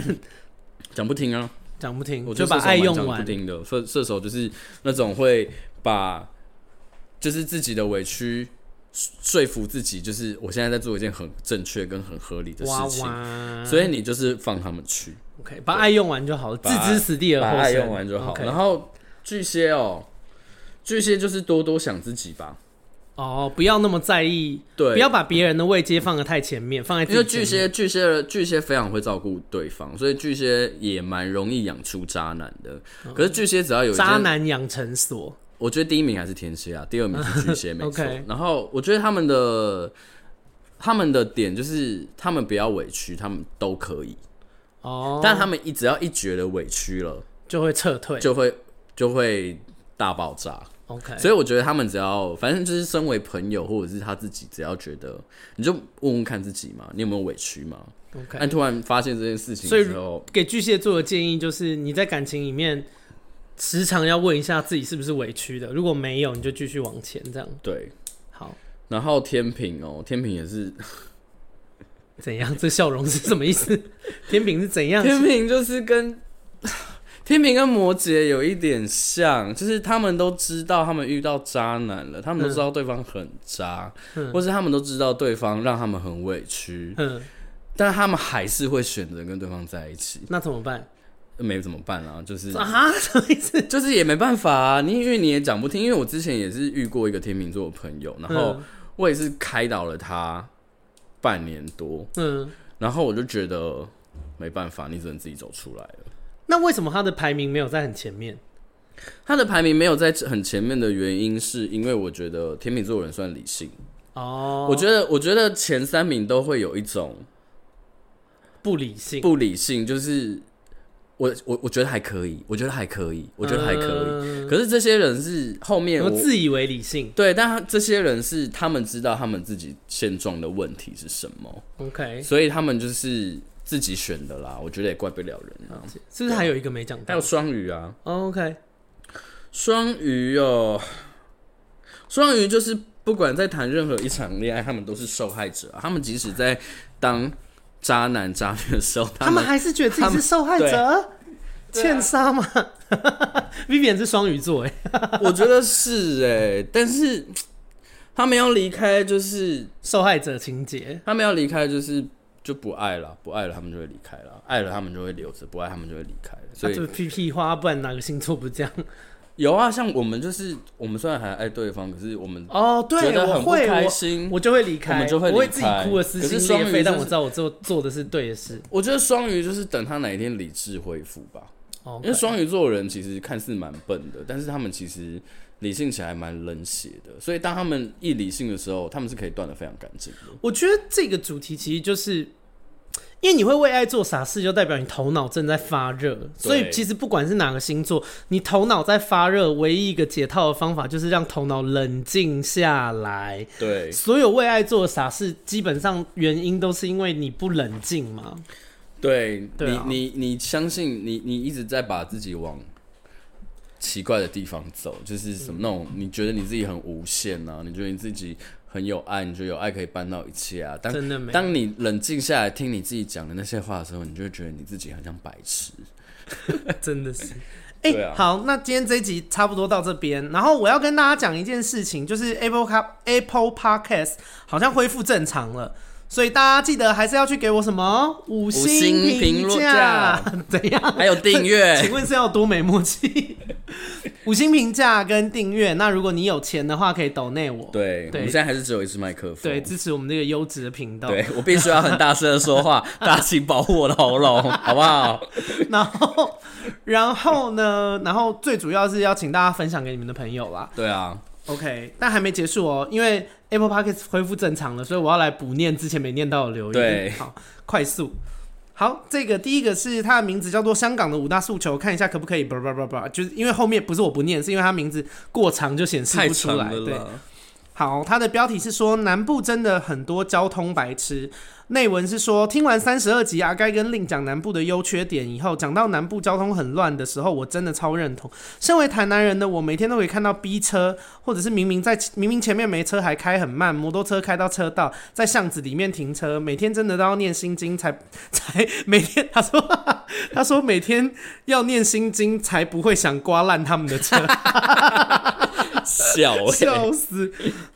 讲不听啊，讲不听，我就把爱用完。不听的射射手就是那种会把就是自己的委屈。说服自己，就是我现在在做一件很正确跟很合理的事情，所以你就是放他们去，OK，把爱用完就好了，置之死地而后生，把爱用完就好。然后巨蟹哦，巨蟹就是多多想自己吧，哦，不要那么在意，对，不要把别人的位阶放得太前面，放在因为巨蟹巨蟹巨蟹非常会照顾对方，所以巨蟹也蛮容易养出渣男的。嗯、可是巨蟹只要有渣男养成所。我觉得第一名还是天蝎啊，第二名是巨蟹，没错。Okay. 然后我觉得他们的他们的点就是他们不要委屈，他们都可以哦。Oh. 但他们一只要一觉得委屈了，就会撤退，就会就会大爆炸。OK，所以我觉得他们只要反正就是身为朋友或者是他自己，只要觉得你就问问看自己嘛，你有没有委屈嘛？OK，但突然发现这件事情之后，给巨蟹座的建议就是你在感情里面。时常要问一下自己是不是委屈的，如果没有，你就继续往前，这样。对，好。然后天平哦，天平也是怎样？这笑容是什么意思？天平是怎样？天平就是跟 天平跟摩羯有一点像，就是他们都知道他们遇到渣男了，他们都知道对方很渣，嗯、或是他们都知道对方让他们很委屈，嗯，但他们还是会选择跟对方在一起。那怎么办？没怎么办啊？就是啊，什么意思？就是也没办法啊。你因为你也讲不听，因为我之前也是遇过一个天秤座的朋友，然后我也是开导了他半年多，嗯，然后我就觉得没办法，你只能自己走出来了。那为什么他的排名没有在很前面？他的排名没有在很前面的原因，是因为我觉得天秤座人算理性哦。我觉得，我觉得前三名都会有一种不理性，不理性就是。我我我觉得还可以，我觉得还可以，我觉得还可以。嗯、可是这些人是后面我，我自以为理性，对，但他这些人是他们知道他们自己现状的问题是什么，OK，所以他们就是自己选的啦。我觉得也怪不了人啊。是不是还有一个没讲到？还有双鱼啊，OK，双鱼哦，双鱼就是不管在谈任何一场恋爱，他们都是受害者。他们即使在当。渣男渣女的时候，他们，还是觉得自己是受害者，欠杀吗？Vivian 是双鱼座，哎，我觉得是哎，但是他们要离开就是受害者情节，他们要离开就是就不爱了，不爱了他们就会离开了，爱了他们就会留着，不爱他们就会离开了。所以、啊、就屁屁话，不然哪个星座不这样？有啊，像我们就是我们虽然还爱对方，可是我们哦，对，觉得很不开心，我，我就会离开，我们就会自己哭的撕心裂肺，就是、但我知道我做做的是对的事。我觉得双鱼就是等他哪一天理智恢复吧.因为双鱼座的人其实看似蛮笨的，但是他们其实理性起来蛮冷血的，所以当他们一理性的时候，他们是可以断的非常干净的。我觉得这个主题其实就是。因为你会为爱做傻事，就代表你头脑正在发热。所以其实不管是哪个星座，你头脑在发热，唯一一个解套的方法就是让头脑冷静下来。对，所有为爱做傻事，基本上原因都是因为你不冷静嘛。对，你你你相信你你一直在把自己往奇怪的地方走，就是什么那种你觉得你自己很无限啊，你觉得你自己。很有爱，你觉得有爱可以办到一切啊？当真的没当你冷静下来听你自己讲的那些话的时候，你就会觉得你自己很像白痴，真的是。哎、欸啊，好，那今天这一集差不多到这边，然后我要跟大家讲一件事情，就是 Apple Car Apple Podcast 好像恢复正常了。所以大家记得还是要去给我什么五星评价？怎样？还有订阅？请问是要多没默契？五星评价跟订阅。那如果你有钱的话，可以抖内我。对，对，我们现在还是只有一支麦克风。对，支持我们这个优质的频道。对，我必须要很大声的说话，大家请保护我的喉咙，好不好？然后，然后呢？然后最主要是要请大家分享给你们的朋友啦。对啊。OK，但还没结束哦，因为 Apple Podcast 恢复正常了，所以我要来补念之前没念到的留言。对，好，快速。好，这个第一个是它的名字叫做香港的五大诉求，看一下可不可以？不不不不，就是因为后面不是我不念，是因为它名字过长就显示不出来。对，好，它的标题是说南部真的很多交通白痴。内文是说，听完三十二集阿该跟令讲南部的优缺点以后，讲到南部交通很乱的时候，我真的超认同。身为台南人的我，每天都可以看到逼车，或者是明明在明明前面没车还开很慢，摩托车开到车道，在巷子里面停车，每天真的都要念心经才才每天他说 他说每天要念心经才不会想刮烂他们的车。笑，笑死！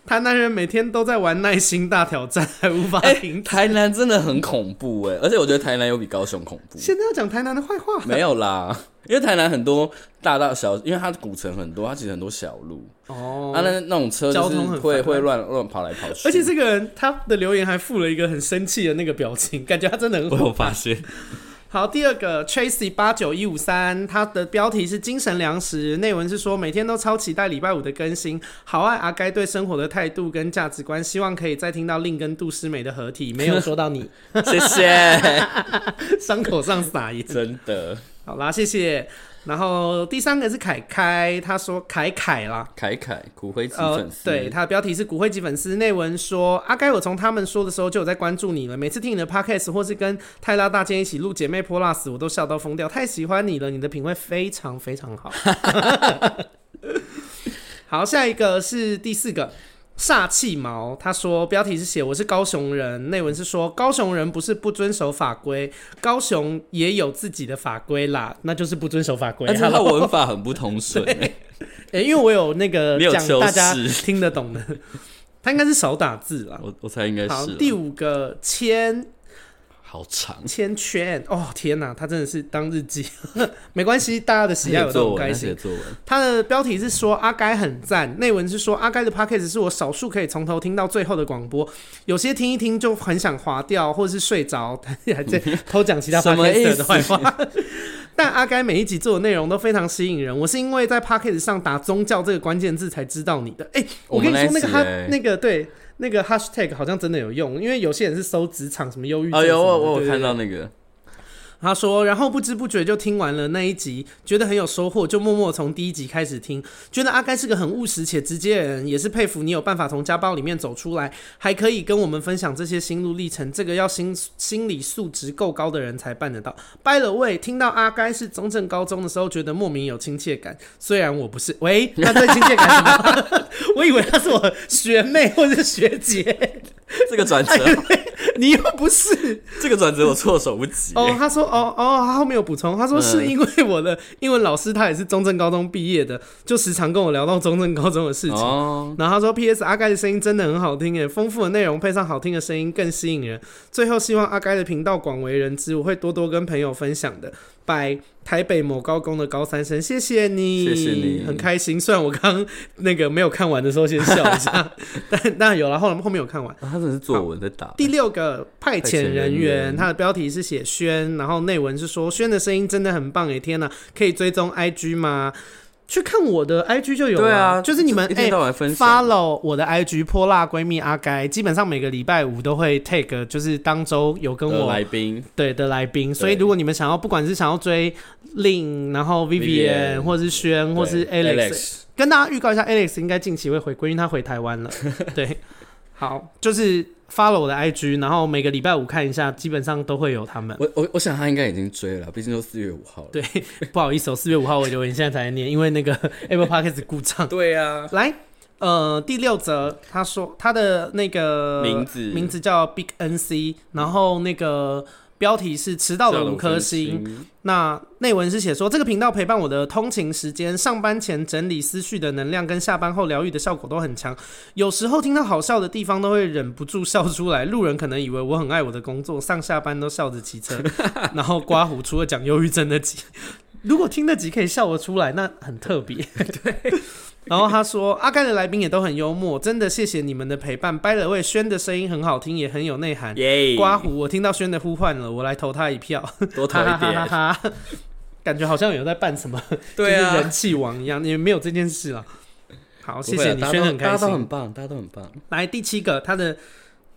台南人每天都在玩耐心大挑战，还无法停、欸。台南真的很恐怖哎，而且我觉得台南有比高雄恐怖。现在要讲台南的坏话？没有啦，因为台南很多大大小，因为它古城很多，它其实很多小路哦。啊，那那种车交通会会乱乱跑来跑去。而且这个人他的留言还附了一个很生气的那个表情，感觉他真的很。我有发现。好，第二个 Tracy 八九一五三，它的标题是精神粮食，内文是说每天都超期待礼拜五的更新，好爱阿该对生活的态度跟价值观，希望可以再听到令跟杜诗美的合体，没有说到你，谢谢，伤口上撒盐，真的，好啦，谢谢。然后第三个是凯凯，他说凯凯啦，凯凯骨灰级粉丝、呃，对，他的标题是骨灰级粉丝。内文说阿该，我从他们说的时候就有在关注你了，每次听你的 podcast 或是跟泰拉大剑一起录姐妹 Plus，我都笑到疯掉，太喜欢你了，你的品味非常非常好。好，下一个是第四个。煞气毛，他说标题是写我是高雄人，内文是说高雄人不是不遵守法规，高雄也有自己的法规啦，那就是不遵守法规。但是他文法很不通顺，哎、欸，因为我有那个 讲大家听得懂的，他应该是少打字啦，我我猜应该是。好，第五个签。好长，千圈哦！天哪，他真的是当日记，没关系，大家的喜爱我都很开心。他的标题是说阿该很赞，内文是说阿该的 podcast 是我少数可以从头听到最后的广播，有些听一听就很想划掉或者是睡着，还在偷讲其他 podcast 的坏话。但阿该每一集做的内容都非常吸引人，我是因为在 podcast 上打宗教这个关键字才知道你的。哎、欸，我跟你说那个他那个对。那个 hashtag 好像真的有用，因为有些人是搜职场什么忧郁症什么的。哦，有我我有看到那个。他说，然后不知不觉就听完了那一集，觉得很有收获，就默默从第一集开始听，觉得阿该是个很务实且直接的人，也是佩服你有办法从家暴里面走出来，还可以跟我们分享这些心路历程，这个要心心理素质够高的人才办得到。By the way，听到阿该是中正高中的时候，觉得莫名有亲切感，虽然我不是。喂，那对亲切感什么？我以为他是我学妹或者学姐。这个转折，你又不是这个转折，我措手不及。哦，他说。哦哦，他后面有补充，他说是因为我的英文老师他也是中正高中毕业的，就时常跟我聊到中正高中的事情。哦、然后他说，P.S. 阿该的声音真的很好听，诶，丰富的内容配上好听的声音更吸引人。最后希望阿该的频道广为人知，我会多多跟朋友分享的。拜台北某高工的高三生，谢谢你，谢谢你，很开心。虽然我刚那个没有看完的时候先笑一下，但但有了后后面有看完。啊、他这是作文在打。第六个派遣人员，他的标题是写轩，然后内文是说轩的声音真的很棒诶，天呐，可以追踪 IG 吗？去看我的 IG 就有了，对啊，就是你们哎，follow 我的 IG 泼辣闺蜜阿该，基本上每个礼拜五都会 take，就是当周有跟我来宾，对的来宾，所以如果你们想要，不管是想要追 Lin，然后 Vivian，或是轩，或是 Alex，跟大家预告一下，Alex 应该近期会回归，因为他回台湾了，对，好，就是。Follow 我的 IG，然后每个礼拜五看一下，基本上都会有他们。我我我想他应该已经追了，毕竟都四月五号了。对，不好意思，我四月五号我留言，现在才念，因为那个 Apple Podcast 故障。对啊，来，呃，第六则，他说他的那个名字名字叫 Big NC，然后那个。标题是迟到的五颗星。那内文是写说，这个频道陪伴我的通勤时间、上班前整理思绪的能量，跟下班后疗愈的效果都很强。有时候听到好笑的地方，都会忍不住笑出来。路人可能以为我很爱我的工作，上下班都笑着骑车。然后刮胡，除了讲忧郁症的集，如果听得及可以笑得出来，那很特别。对。然后他说：“阿甘的来宾也都很幽默，真的谢谢你们的陪伴。By the way，轩的声音很好听，也很有内涵。Yeah. 刮胡，我听到轩的呼唤了，我来投他一票，多投一点。哈 哈感觉好像有在办什么，对啊，就是人气王一样，也没有这件事了。好，谢谢你，轩很开心，大家都很棒，大家都很棒。来第七个，他的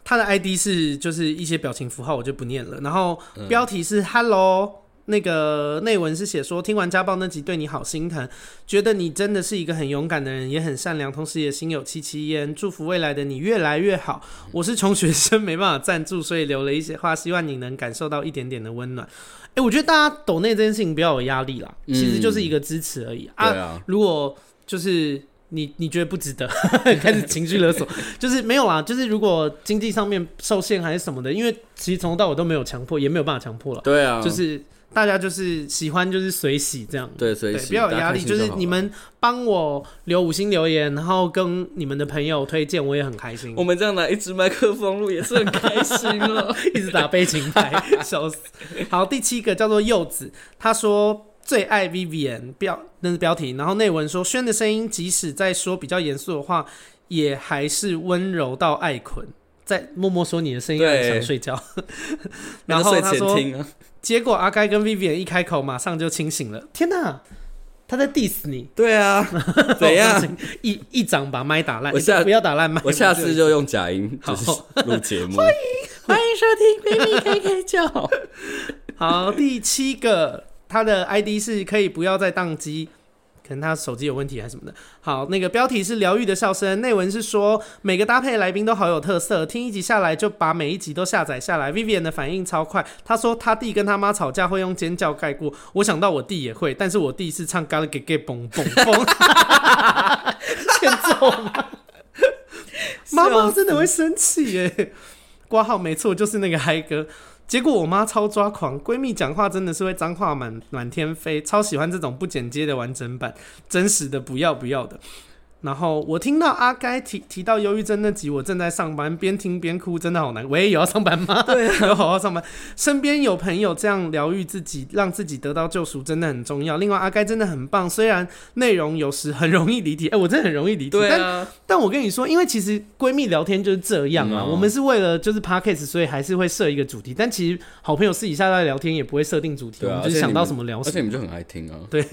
他的 ID 是就是一些表情符号，我就不念了。然后标题是 Hello。”那个内文是写说，听完家暴那集对你好心疼，觉得你真的是一个很勇敢的人，也很善良，同时也心有戚戚焉。祝福未来的你越来越好。我是穷学生，没办法赞助，所以留了一些话，希望你能感受到一点点的温暖。哎、欸，我觉得大家抖内这件事情不要有压力啦，其实就是一个支持而已、啊。如果就是你你觉得不值得，开始情绪勒索，就是没有啦。就是如果经济上面受限还是什么的，因为其实从头到尾都没有强迫，也没有办法强迫了。对啊，就是。大家就是喜欢，就是随喜这样，对，随喜，不要有压力。就是你们帮我留五星留言，然后跟你们的朋友推荐，我也很开心。我们这样拿一支麦克风录也是很开心了，一直打背景牌，笑死。好，第七个叫做柚子，他说最爱 Vivian 标那是标题，然后内文说轩的声音即使在说比较严肃的话，也还是温柔到爱困。在默默说你的声音很想睡觉，然后他说，结果阿该跟 Vivian 一开口，马上就清醒了。天哪，他在 diss 你？对啊，怎样？一一掌把麦打烂？我下不要打烂麦，我下次就用假音就是录节目。欢迎欢迎收听闺蜜 KK 叫。好，第七个，他的 ID 是可以不要再宕机。可能他手机有问题还是什么的。好，那个标题是疗愈的笑声，内文是说每个搭配来宾都好有特色，听一集下来就把每一集都下载下来。Vivian 的反应超快，他说他弟跟他妈吵架会用尖叫盖过，我想到我弟也会，但是我弟是唱嘎啦给给嘣嘣嘣，欠揍吗？妈妈真的会生气耶。挂号没错，就是那个嗨歌。结果我妈超抓狂，闺蜜讲话真的是会脏话满满天飞，超喜欢这种不剪接的完整版，真实的不要不要的。然后我听到阿该提提到忧郁症那集，我正在上班，边听边哭，真的好难。喂，有要上班吗？对，有好好上班。身边有朋友这样疗愈自己，让自己得到救赎，真的很重要。另外，阿该真的很棒，虽然内容有时很容易离题。哎、欸，我真的很容易离题。对啊。但但我跟你说，因为其实闺蜜聊天就是这样啊、嗯哦。我们是为了就是 podcast，所以还是会设一个主题。但其实好朋友私底下在聊天也不会设定主题，啊、我们就是想到什么聊什么。而且你们就很爱听啊。对。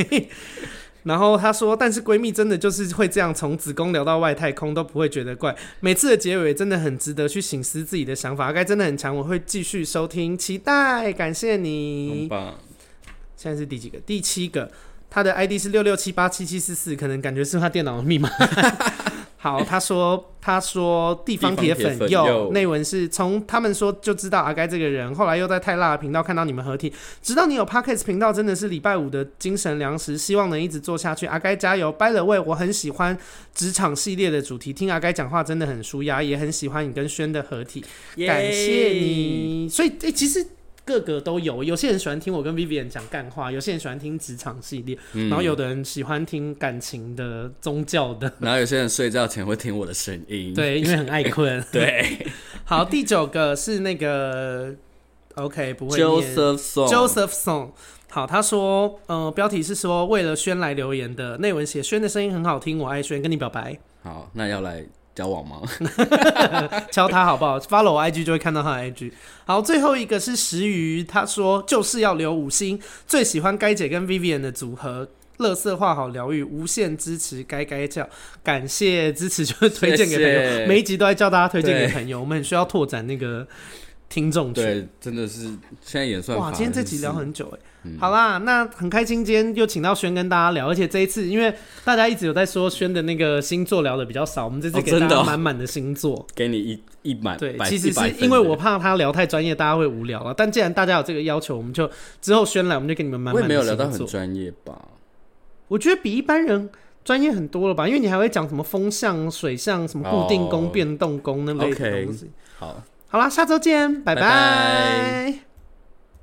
然后她说，但是闺蜜真的就是会这样，从子宫聊到外太空都不会觉得怪。每次的结尾真的很值得去省思自己的想法，该真的很强，我会继续收听，期待，感谢你。现在是第几个？第七个。他的 ID 是六六七八七七四四，可能感觉是他电脑的密码。好，他说他说地方铁粉又内文是从他们说就知道阿该这个人，后来又在泰辣的频道看到你们合体，知道你有 Podcast 频道真的是礼拜五的精神粮食，希望能一直做下去。阿该加油！By the way，我很喜欢职场系列的主题，听阿该讲话真的很舒压，也很喜欢你跟轩的合体，感谢你。所以，诶、欸，其实。个个都有，有些人喜欢听我跟 Vivian 讲干话，有些人喜欢听职场系列，嗯，然后有的人喜欢听感情的、宗教的，然后有些人睡觉前会听我的声音，对，因为很爱困。对，好，第九个是那个 OK，不会。Joseph Song，Joseph Song。好，他说，呃，标题是说为了轩来留言的，内文写轩的声音很好听，我爱轩，跟你表白。好，那要来交往吗？敲他好不好？Follow 我 IG 就会看到他的 IG。好，最后一个是石鱼，他说就是要留五星，最喜欢该姐跟 Vivian 的组合，乐色化好疗愈，无限支持该该叫，感谢支持就是推荐给朋友谢谢，每一集都在叫大家推荐给朋友，我们很需要拓展那个。听众对，真的是现在演算法哇！今天这集聊很久哎、嗯，好啦，那很开心今天又请到轩跟大家聊，而且这一次因为大家一直有在说轩的那个星座聊的比较少，我们这次给大家满满的星座，哦哦、给你一一满。对，其实是因为我怕他聊太专业，大家会无聊了。但既然大家有这个要求，我们就之后轩来，我们就给你们满满的星座。我也没有聊到很专业吧？我觉得比一般人专业很多了吧？因为你还会讲什么风象、水象、什么固定宫、变动宫那类的东西。好。好啦，下周见，拜拜。